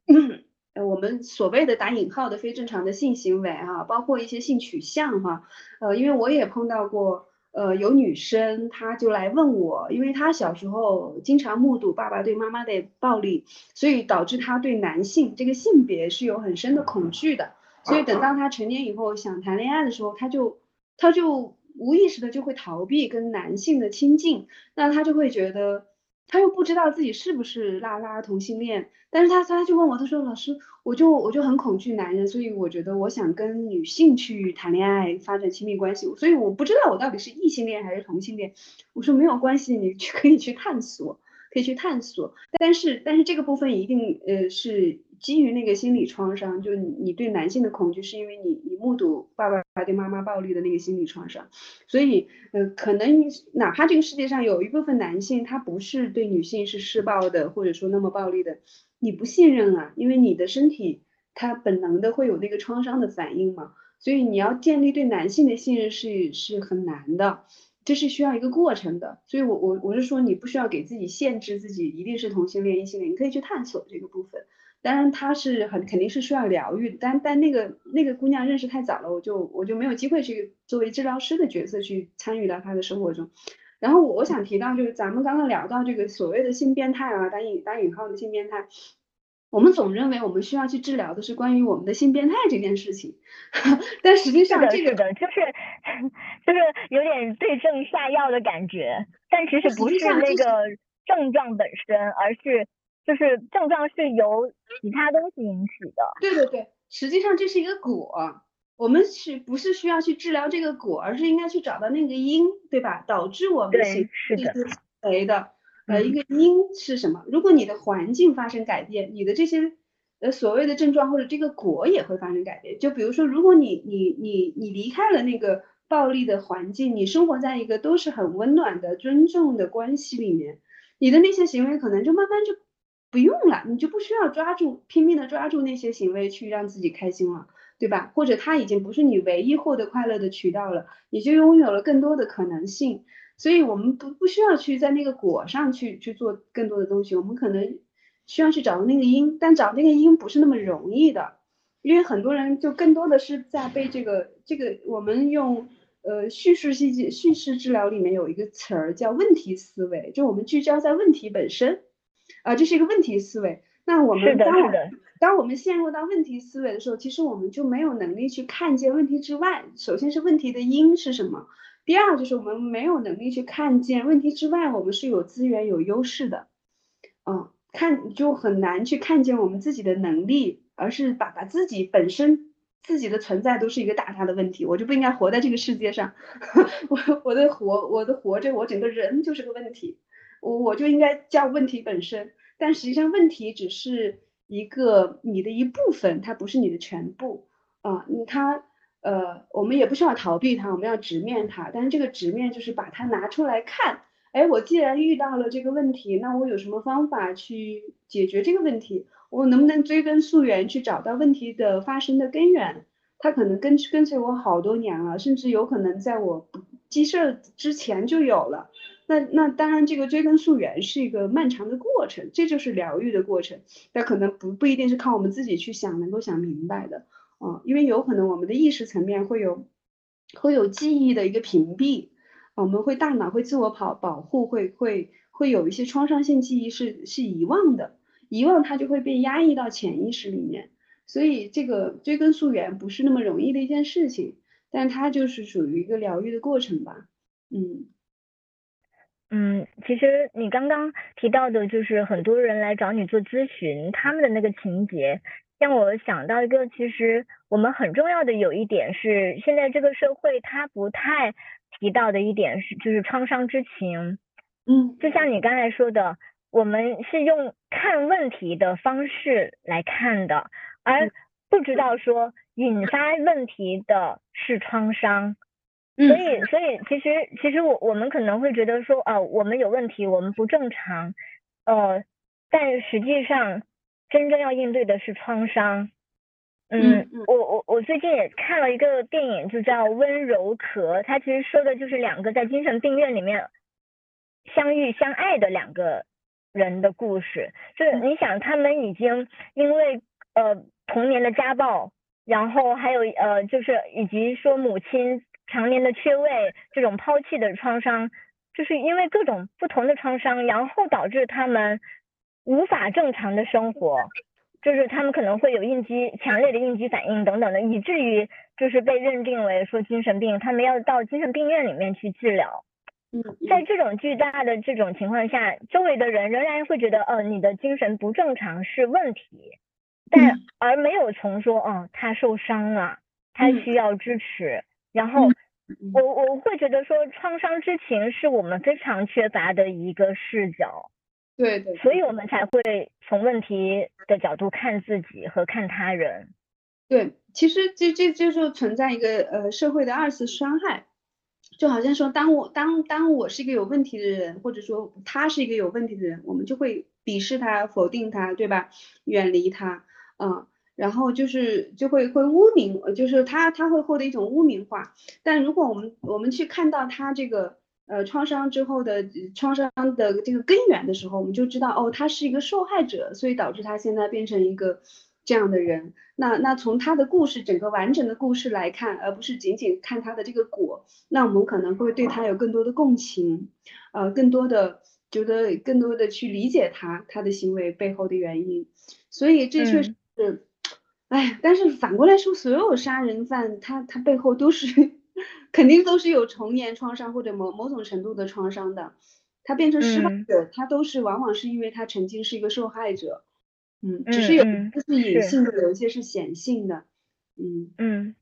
*clears throat* 我们所谓的打引号的非正常的性行为哈，包括一些性取向哈，呃，因为我也碰到过。呃，有女生，她就来问我，因为她小时候经常目睹爸爸对妈妈的暴力，所以导致她对男性这个性别是有很深的恐惧的。所以等到她成年以后想谈恋爱的时候，她就她就无意识的就会逃避跟男性的亲近，那她就会觉得。他又不知道自己是不是拉拉同性恋，但是他他就问我，他说老师，我就我就很恐惧男人，所以我觉得我想跟女性去谈恋爱，发展亲密关系，所以我不知道我到底是异性恋还是同性恋。我说没有关系，你去可以去探索，可以去探索，但是但是这个部分一定呃是。基于那个心理创伤，就你你对男性的恐惧，是因为你你目睹爸爸对妈妈暴力的那个心理创伤，所以呃可能哪怕这个世界上有一部分男性他不是对女性是施暴的，或者说那么暴力的，你不信任啊，因为你的身体它本能的会有那个创伤的反应嘛，所以你要建立对男性的信任是是很难的。这是需要一个过程的，所以我我我是说，你不需要给自己限制自己一定是同性恋、异性恋，你可以去探索这个部分。当然，他是很肯定是需要疗愈，但但那个那个姑娘认识太早了，我就我就没有机会去作为治疗师的角色去参与到她的生活中。然后我我想提到就是咱们刚刚聊到这个所谓的性变态啊，打引打引号的性变态。我们总认为我们需要去治疗的是关于我们的性变态这件事情，*laughs* 但实际上这个的就是 *laughs* 就是有点对症下药的感觉，但其实不是那个症状本身，而是就是症状是由其他东西引起的。对对对，实际上这是一个果，我们是不是需要去治疗这个果，而是应该去找到那个因，对吧？导致我们行是的行为的。呃，一个因是什么？如果你的环境发生改变，你的这些呃所谓的症状或者这个果也会发生改变。就比如说，如果你你你你离开了那个暴力的环境，你生活在一个都是很温暖的、尊重的关系里面，你的那些行为可能就慢慢就不用了，你就不需要抓住拼命的抓住那些行为去让自己开心了，对吧？或者它已经不是你唯一获得快乐的渠道了，你就拥有了更多的可能性。所以我们不不需要去在那个果上去去做更多的东西，我们可能需要去找那个因，但找那个因不是那么容易的，因为很多人就更多的是在被这个这个我们用呃叙事系叙事治疗里面有一个词儿叫问题思维，就我们聚焦在问题本身，啊，这是一个问题思维。那我们当我当我们陷入到问题思维的时候，其实我们就没有能力去看见问题之外，首先是问题的因是什么。第二就是我们没有能力去看见问题之外，我们是有资源有优势的，嗯，看就很难去看见我们自己的能力，而是把把自己本身自己的存在都是一个大大的问题，我就不应该活在这个世界上，*laughs* 我我的活我的活着，我整个人就是个问题，我我就应该叫问题本身，但实际上问题只是一个你的一部分，它不是你的全部。啊，你它。呃，我们也不需要逃避它，我们要直面它。但是这个直面就是把它拿出来看。哎，我既然遇到了这个问题，那我有什么方法去解决这个问题？我能不能追根溯源去找到问题的发生的根源？它可能跟跟随我好多年了，甚至有可能在我记事儿之前就有了。那那当然，这个追根溯源是一个漫长的过程，这就是疗愈的过程。那可能不不一定是靠我们自己去想能够想明白的。啊，因为有可能我们的意识层面会有会有记忆的一个屏蔽，我们会大脑会自我保保护，会会会有一些创伤性记忆是是遗忘的，遗忘它就会被压抑到潜意识里面，所以这个追根溯源不是那么容易的一件事情，但它就是属于一个疗愈的过程吧，嗯嗯，其实你刚刚提到的就是很多人来找你做咨询，他们的那个情节。让我想到一个，其实我们很重要的有一点是，现在这个社会它不太提到的一点是，就是创伤之情。嗯，就像你刚才说的，我们是用看问题的方式来看的，而不知道说引发问题的是创伤。所以，所以其实，其实我我们可能会觉得说，哦，我们有问题，我们不正常，呃，但实际上。真正要应对的是创伤，嗯，我我我最近也看了一个电影，就叫《温柔壳》，它其实说的就是两个在精神病院里面相遇相爱的两个人的故事。就是你想，他们已经因为呃童年的家暴，然后还有呃就是以及说母亲常年的缺位，这种抛弃的创伤，就是因为各种不同的创伤，然后导致他们。无法正常的生活，就是他们可能会有应激强烈的应激反应等等的，以至于就是被认定为说精神病，他们要到精神病院里面去治疗。嗯，在这种巨大的这种情况下，周围的人仍然会觉得，哦，你的精神不正常是问题，但而没有从说，哦，他受伤了，他需要支持。然后我我会觉得说，创伤之情是我们非常缺乏的一个视角。对对，所以我们才会从问题的角度看自己和看他人。对，其实这这这就是存在一个呃社会的二次伤害，就好像说，当我当当我是一个有问题的人，或者说他是一个有问题的人，我们就会鄙视他、否定他，对吧？远离他，嗯，然后就是就会会污名，就是他他会获得一种污名化。但如果我们我们去看到他这个。呃创伤之后的创伤的这个根源的时候，我们就知道哦，他是一个受害者，所以导致他现在变成一个这样的人。那那从他的故事整个完整的故事来看，而不是仅仅看他的这个果，那我们可能会对他有更多的共情，呃，更多的觉得更多的去理解他他的行为背后的原因。所以这确实是。哎，但是反过来说，所有杀人犯他他背后都是肯定都是有童年创伤或者某某种程度的创伤的，他变成施暴者，他都是往往是因为他曾经是一个受害者，嗯，只是有些是隐性的，有一些是显性的，嗯。嗯，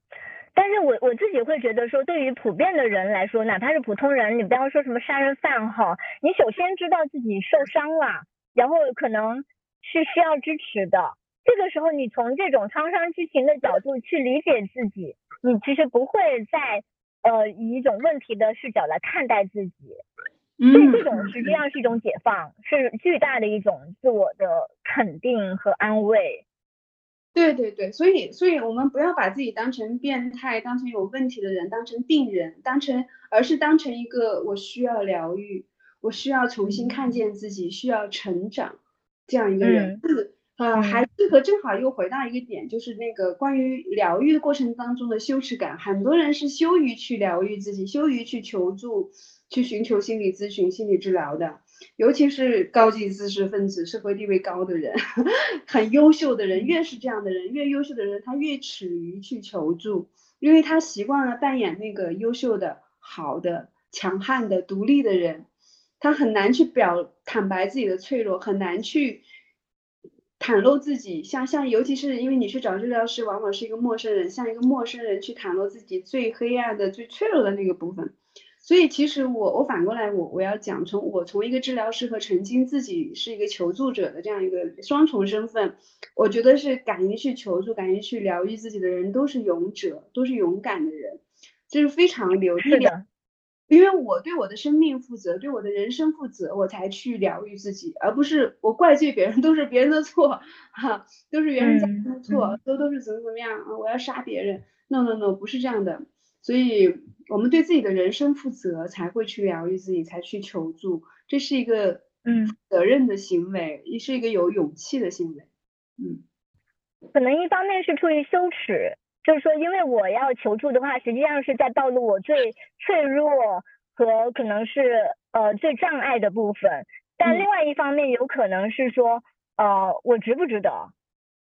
但是我我自己会觉得说，对于普遍的人来说，哪怕是普通人，你不要说什么杀人犯哈，你首先知道自己受伤了，然后可能是需要支持的。这个时候，你从这种创伤知情的角度去理解自己，你其实不会再呃以一种问题的视角来看待自己，所以这种实际上是一种解放，是巨大的一种自我的肯定和安慰。对对对，所以所以我们不要把自己当成变态，当成有问题的人，当成病人，当成而是当成一个我需要疗愈，我需要重新看见自己，需要成长这样一个人。呃，还适合正好又回到一个点，就是那个关于疗愈的过程当中的羞耻感，很多人是羞于去疗愈自己，羞于去求助，去寻求心理咨询、心理治疗的，尤其是高级知识分子、社会地位高的人，*laughs* 很优秀的人，越是这样的人，越优秀的人，他越耻于去求助，因为他习惯了扮演那个优秀的、好的、强悍的、独立的人，他很难去表坦白自己的脆弱，很难去。袒露自己，像像，尤其是因为你去找治疗师，往往是一个陌生人，像一个陌生人去袒露自己最黑暗的、最脆弱的那个部分。所以，其实我我反过来，我我要讲，从我从一个治疗师和曾经自己是一个求助者的这样一个双重身份，我觉得是敢于去求助、敢于去疗愈自己的人，都是勇者，都是勇敢的人，这是非常有力量。因为我对我的生命负责，对我的人生负责，我才去疗愈自己，而不是我怪罪别人，都是别人的错，哈，都是原生家庭的错，都都是怎么怎么样啊？我要杀别人？No No No，不是这样的。所以，我们对自己的人生负责，才会去疗愈自己，才去求助，这是一个嗯责任的行为，也是一个有勇气的行为。嗯，可能一方面是出于羞耻。就是说，因为我要求助的话，实际上是在暴露我最脆弱和可能是呃最障碍的部分。但另外一方面，有可能是说，呃，我值不值得？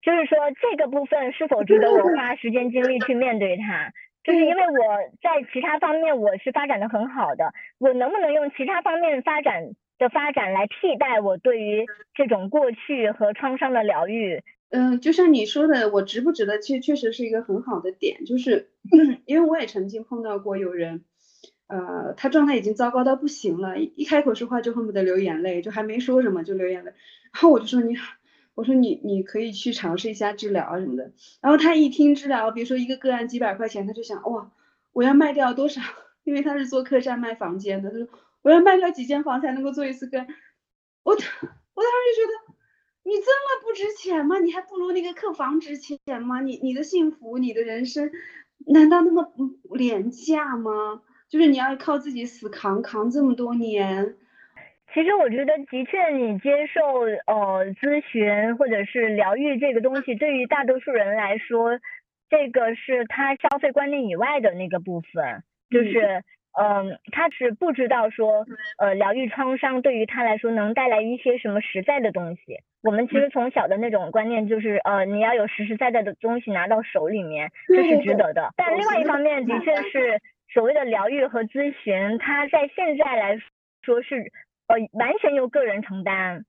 就是说，这个部分是否值得我花时间精力去面对它？就是因为我在其他方面我是发展的很好的，我能不能用其他方面发展的发展来替代我对于这种过去和创伤的疗愈？嗯，就像你说的，我值不值得，确确实是一个很好的点，就是 *clears throat* 因为我也曾经碰到过有人，呃，他状态已经糟糕到不行了，一开口说话就恨不得流眼泪，就还没说什么就流眼泪，然后我就说你，我说你你可以去尝试一下治疗啊什么的，然后他一听治疗，比如说一个个案几百块钱，他就想哇，我要卖掉多少？*laughs* 因为他是做客栈卖房间的，他说我要卖掉几间房才能够做一次个，我我当时就觉得。你这么不值钱吗？你还不如那个客房值钱吗？你你的幸福，你的人生，难道那么廉价吗？就是你要靠自己死扛扛这么多年。其实我觉得，的确，你接受呃咨询或者是疗愈这个东西，对于大多数人来说，这个是他消费观念以外的那个部分，就是。嗯，他是不知道说，呃，疗愈创伤对于他来说能带来一些什么实在的东西。我们其实从小的那种观念就是，呃，你要有实实在在的东西拿到手里面，这是值得的。但另外一方面，的确是所谓的疗愈和咨询，它在现在来说是，呃，完全由个人承担，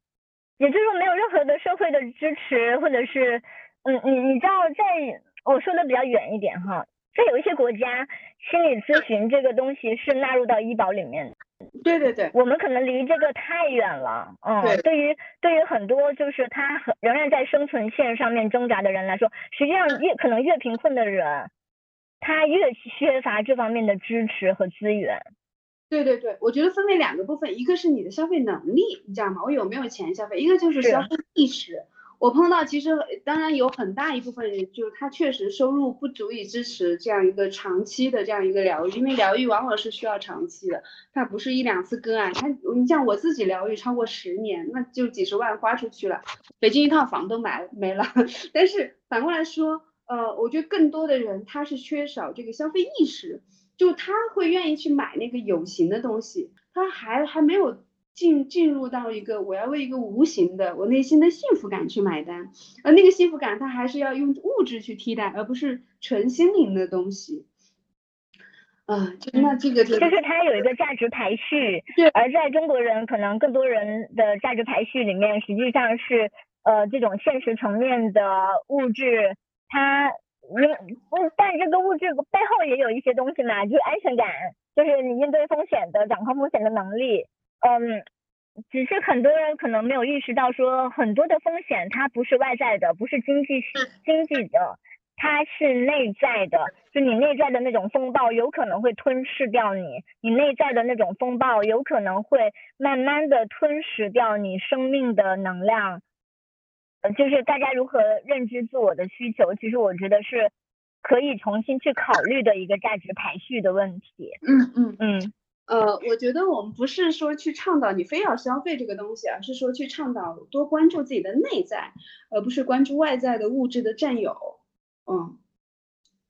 也就是说没有任何的社会的支持，或者是，嗯，你你知道，在我说的比较远一点哈。在有一些国家，心理咨询这个东西是纳入到医保里面。对对对，我们可能离这个太远了。嗯，对于对于很多就是他很仍然在生存线上面挣扎的人来说，实际上越可能越贫困的人，他越缺乏这方面的支持和资源。对对对，我觉得分为两个部分，一个是你的消费能力，你知道吗？我有没有钱消费？一个就是消费意识。我碰到其实当然有很大一部分人，就是他确实收入不足以支持这样一个长期的这样一个疗愈，因为疗愈往往是需要长期的，它不是一两次个案。他你像我自己疗愈超过十年，那就几十万花出去了，北京一套房都买没了。*laughs* 但是反过来说，呃，我觉得更多的人他是缺少这个消费意识，就他会愿意去买那个有形的东西，他还还没有。进进入到一个我要为一个无形的我内心的幸福感去买单，而那个幸福感它还是要用物质去替代，而不是纯心灵的东西。啊，就那这个就是它有一个价值排序，对。而在中国人可能更多人的价值排序里面，实际上是呃这种现实层面的物质，它因但这个物质背后也有一些东西嘛，就是安全感，就是你应对风险的掌控风险的能力。嗯，只是很多人可能没有意识到，说很多的风险它不是外在的，不是经济是经济的，它是内在的。就你内在的那种风暴，有可能会吞噬掉你；你内在的那种风暴，有可能会慢慢的吞噬掉你生命的能量。呃，就是大家如何认知自我的需求，其实我觉得是可以重新去考虑的一个价值排序的问题。嗯嗯嗯。呃，我觉得我们不是说去倡导你非要消费这个东西，而是说去倡导多关注自己的内在，而不是关注外在的物质的占有。嗯，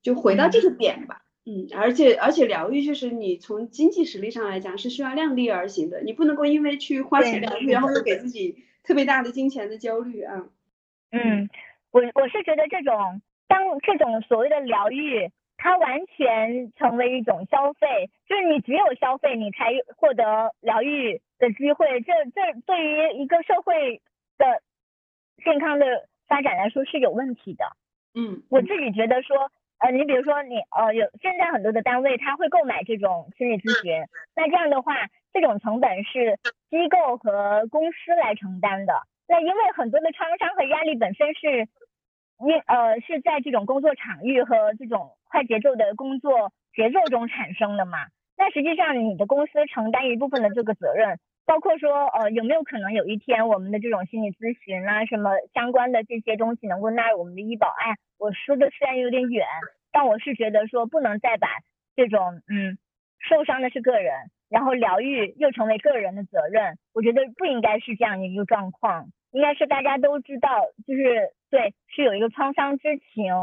就回到这个点吧。嗯，而且而且疗愈就是你从经济实力上来讲是需要量力而行的，你不能够因为去花钱疗愈，然后又给自己特别大的金钱的焦虑啊。嗯，我我是觉得这种当这种所谓的疗愈。它完全成为一种消费，就是你只有消费，你才获得疗愈的机会。这这对于一个社会的健康的发展来说是有问题的。嗯，我自己觉得说，呃，你比如说你呃有现在很多的单位他会购买这种心理咨询，那这样的话，这种成本是机构和公司来承担的。那因为很多的创伤和压力本身是。因呃是在这种工作场域和这种快节奏的工作节奏中产生的嘛？那实际上你的公司承担一部分的这个责任，包括说呃有没有可能有一天我们的这种心理咨询啊什么相关的这些东西能够纳入我们的医保？哎，我说的虽然有点远，但我是觉得说不能再把这种嗯受伤的是个人，然后疗愈又成为个人的责任，我觉得不应该是这样一个状况。应该是大家都知道，就是对，是有一个创伤知情，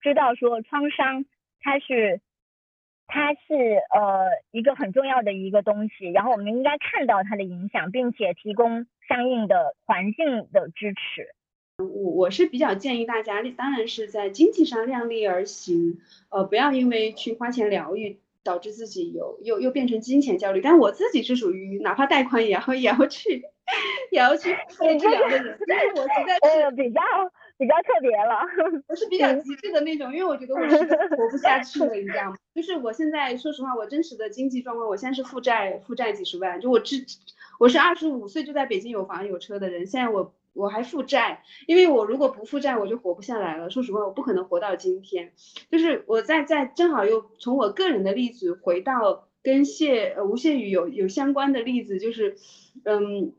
知道说创伤它是它是呃一个很重要的一个东西，然后我们应该看到它的影响，并且提供相应的环境的支持。我我是比较建议大家，当然是在经济上量力而行，呃，不要因为去花钱疗愈，导致自己有又又变成金钱焦虑。但我自己是属于哪怕贷款也要也要去。*laughs* 也要去治疗的人，因为我实在是比较比较特别了，*laughs* 我是比较极致的那种，因为我觉得我是活不下去了，你知道吗？就是我现在说实话，我真实的经济状况，我现在是负债负债几十万，就我之我是二十五岁就在北京有房有车的人，现在我我还负债，因为我如果不负债，我就活不下来了。说实话，我不可能活到今天。就是我在在正好又从我个人的例子回到跟谢呃吴谢宇有有相关的例子，就是嗯。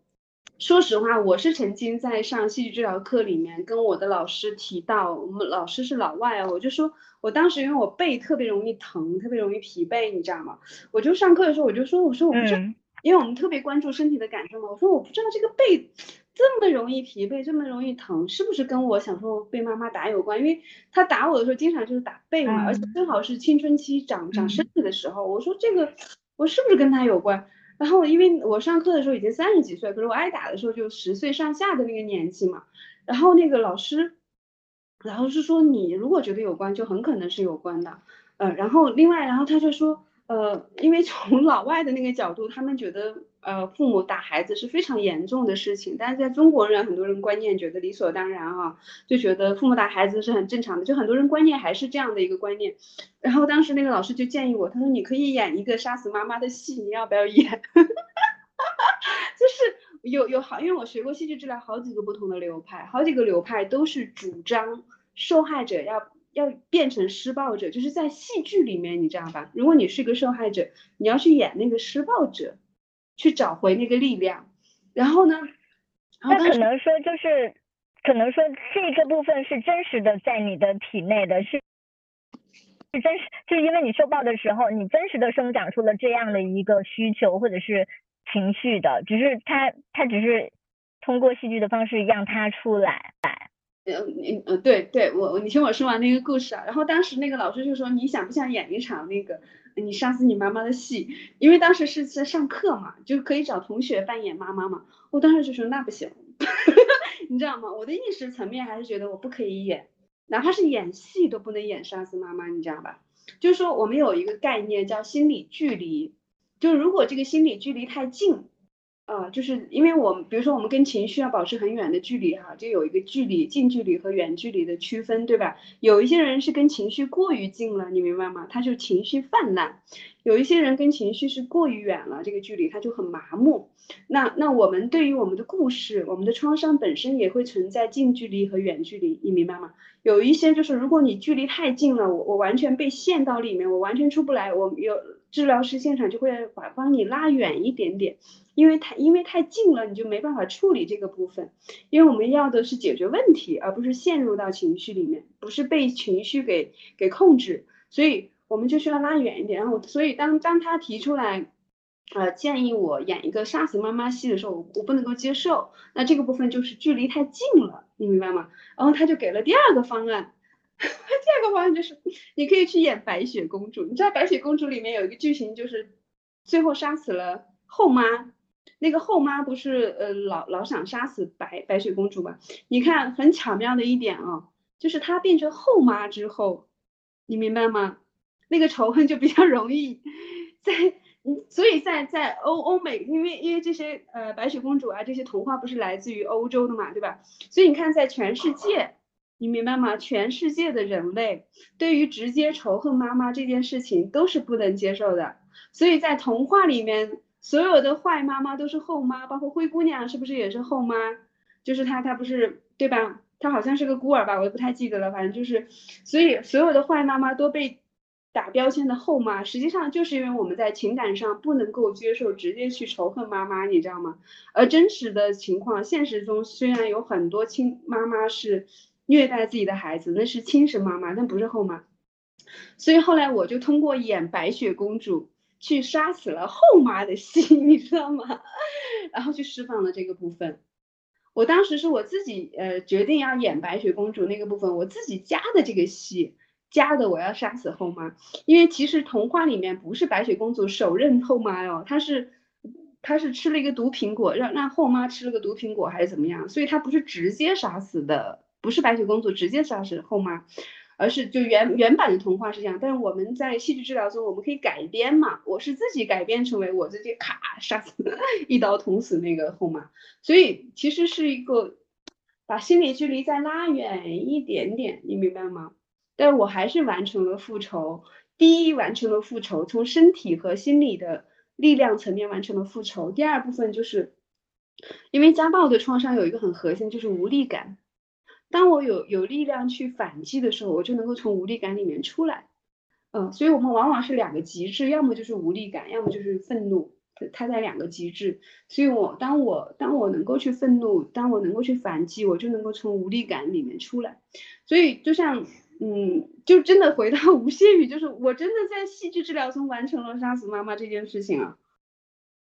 说实话，我是曾经在上戏剧治疗课里面跟我的老师提到，我们老师是老外啊，我就说我当时因为我背特别容易疼，特别容易疲惫，你知道吗？我就上课的时候我就说，我说我不知道，因为我们特别关注身体的感受嘛，我说我不知道这个背这么容易疲惫，这么容易疼，是不是跟我小时候被妈妈打有关？因为他打我的时候经常就是打背嘛，而且正好是青春期长长身体的时候，我说这个我是不是跟他有关？然后，因为我上课的时候已经三十几岁，可是我挨打的时候就十岁上下的那个年纪嘛。然后那个老师，然后是说你如果觉得有关，就很可能是有关的。呃，然后另外，然后他就说。呃，因为从老外的那个角度，他们觉得呃父母打孩子是非常严重的事情，但是在中国人很多人观念觉得理所当然哈，就觉得父母打孩子是很正常的，就很多人观念还是这样的一个观念。然后当时那个老师就建议我，他说你可以演一个杀死妈妈的戏，你要不要演？*laughs* 就是有有好，因为我学过戏剧治疗，好几个不同的流派，好几个流派都是主张受害者要。要变成施暴者，就是在戏剧里面，你知道吧？如果你是个受害者，你要去演那个施暴者，去找回那个力量。然后呢？那可能说就是可能说这个部分是真实的在你的体内的是是真实，就是因为你受暴的时候，你真实的生长出了这样的一个需求或者是情绪的，只是他他只是通过戏剧的方式让它出来。嗯嗯嗯，对对，我你听我说完那个故事啊，然后当时那个老师就说你想不想演一场那个你杀死你妈妈的戏？因为当时是在上课嘛，就可以找同学扮演妈妈嘛。我当时就说那不行，*laughs* 你知道吗？我的意识层面还是觉得我不可以演，哪怕是演戏都不能演杀死妈妈，你知道吧？就是说我们有一个概念叫心理距离，就如果这个心理距离太近。啊，就是因为我们，比如说我们跟情绪要保持很远的距离哈，就有一个距离，近距离和远距离的区分，对吧？有一些人是跟情绪过于近了，你明白吗？他就情绪泛滥；有一些人跟情绪是过于远了，这个距离他就很麻木。那那我们对于我们的故事，我们的创伤本身也会存在近距离和远距离，你明白吗？有一些就是如果你距离太近了，我我完全被陷到里面，我完全出不来，我有治疗师现场就会把帮你拉远一点点。因为太因为太近了，你就没办法处理这个部分。因为我们要的是解决问题，而不是陷入到情绪里面，不是被情绪给给控制。所以我们就需要拉远一点。然后，所以当当他提出来，呃，建议我演一个杀死妈妈戏的时候，我我不能够接受。那这个部分就是距离太近了，你明白吗？然后他就给了第二个方案，*laughs* 第二个方案就是你可以去演白雪公主。你知道白雪公主里面有一个剧情，就是最后杀死了后妈。那个后妈不是呃老老想杀死白白雪公主吗？你看很巧妙的一点啊，就是她变成后妈之后，你明白吗？那个仇恨就比较容易在，所以在在欧欧美，因为因为这些呃白雪公主啊这些童话不是来自于欧洲的嘛，对吧？所以你看在全世界，你明白吗？全世界的人类对于直接仇恨妈妈这件事情都是不能接受的，所以在童话里面。所有的坏妈妈都是后妈，包括灰姑娘是不是也是后妈？就是她，她不是对吧？她好像是个孤儿吧，我也不太记得了。反正就是，所以所有的坏妈妈都被打标签的后妈，实际上就是因为我们在情感上不能够接受直接去仇恨妈妈，你知道吗？而真实的情况，现实中虽然有很多亲妈妈是虐待自己的孩子，那是亲生妈妈，但不是后妈。所以后来我就通过演白雪公主。去杀死了后妈的戏，*laughs* 你知道吗？然后去释放了这个部分。我当时是我自己呃决定要演白雪公主那个部分，我自己加的这个戏，加的我要杀死后妈。因为其实童话里面不是白雪公主手刃后妈哟，她是她是吃了一个毒苹果，让让后妈吃了个毒苹果还是怎么样，所以她不是直接杀死的，不是白雪公主直接杀死后妈。而是就原原版的童话是这样，但是我们在戏剧治疗中，我们可以改编嘛？我是自己改编成为我自己咔杀死一刀捅死那个后妈，所以其实是一个把心理距离再拉远一点点，你明白吗？但我还是完成了复仇，第一完成了复仇，从身体和心理的力量层面完成了复仇。第二部分就是因为家暴的创伤有一个很核心，就是无力感。当我有有力量去反击的时候，我就能够从无力感里面出来，嗯，所以我们往往是两个极致，要么就是无力感，要么就是愤怒，它在两个极致。所以我当我当我能够去愤怒，当我能够去反击，我就能够从无力感里面出来。所以就像，嗯，就真的回到吴谢宇，就是我真的在戏剧治疗中完成了杀死妈妈这件事情啊。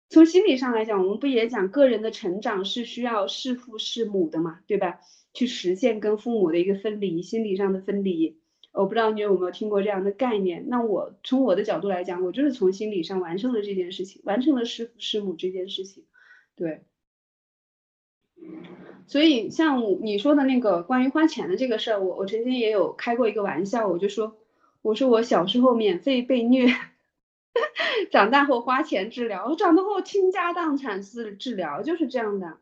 从心理上来讲，我们不也讲个人的成长是需要弑父弑母的嘛，对吧？去实现跟父母的一个分离，心理上的分离。我不知道你有没有听过这样的概念。那我从我的角度来讲，我就是从心理上完成了这件事情，完成了师父弑母这件事情。对。所以像你说的那个关于花钱的这个事儿，我我曾经也有开过一个玩笑，我就说，我说我小时候免费被虐，*laughs* 长大后花钱治疗，我长大后倾家荡产治治疗，就是这样的。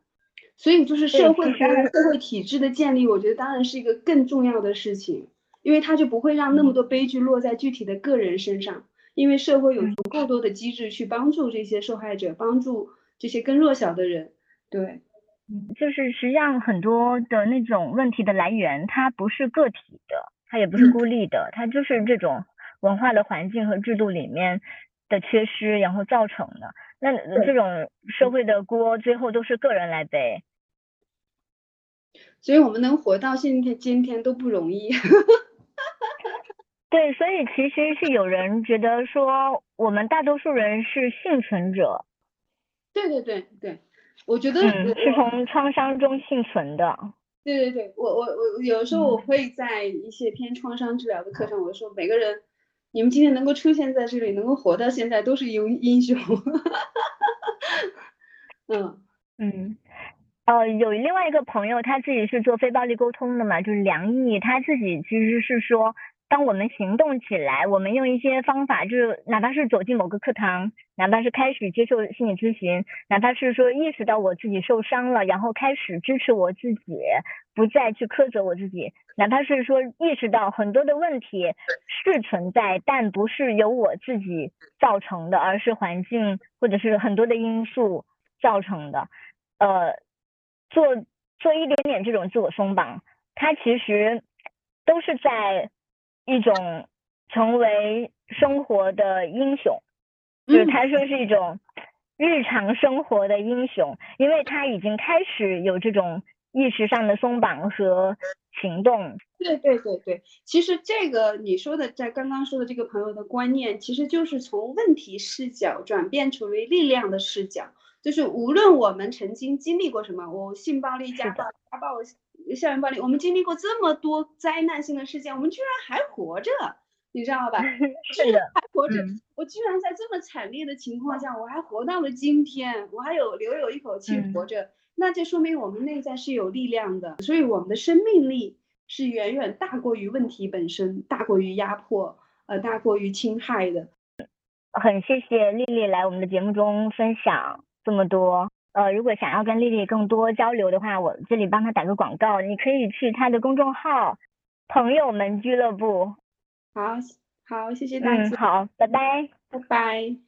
所以就是社会社会体制的建立，我觉得当然是一个更重要的事情，因为它就不会让那么多悲剧落在具体的个人身上，因为社会有足够多的机制去帮助这些受害者，帮助这些更弱小的人。对，嗯，就是实际上很多的那种问题的来源，它不是个体的，它也不是孤立的，它就是这种文化的环境和制度里面的缺失，然后造成的。那这种社会的锅，最后都是个人来背。所以我们能活到现天今天都不容易。*laughs* 对，所以其实是有人觉得说，我们大多数人是幸存者。对对对对，我觉得是从创伤中幸存的。对对对，我我我有时候我会在一些偏创伤治疗的课上，我说每个人，你们今天能够出现在这里，能够活到现在，都是英英雄。嗯 *laughs* 嗯，呃，有另外一个朋友，他自己是做非暴力沟通的嘛，就是梁毅，他自己其实是说。当我们行动起来，我们用一些方法，就是哪怕是走进某个课堂，哪怕是开始接受心理咨询，哪怕是说意识到我自己受伤了，然后开始支持我自己，不再去苛责我自己，哪怕是说意识到很多的问题是存在，但不是由我自己造成的，而是环境或者是很多的因素造成的，呃，做做一点点这种自我松绑，它其实都是在。一种成为生活的英雄，就是他说是一种日常生活的英雄，因为他已经开始有这种意识上的松绑和行动。对对对对，其实这个你说的，在刚刚说的这个朋友的观念，其实就是从问题视角转变成为力量的视角。就是无论我们曾经经历过什么，我性暴力、家暴、家暴。校园暴力，我们经历过这么多灾难性的事件，我们居然还活着，你知道吧？*laughs* 是的，*laughs* 还活着。我居然在这么惨烈的情况下，我还活到了今天，我还有留有一口气活着，那就说明我们内在是有力量的。所以我们的生命力是远远大过于问题本身，大过于压迫，呃，大过于侵害的。很谢谢丽丽来我们的节目中分享这么多。呃，如果想要跟丽丽更多交流的话，我这里帮她打个广告，你可以去她的公众号“朋友们俱乐部”。好，好，谢谢大家。嗯，好，拜拜，拜拜。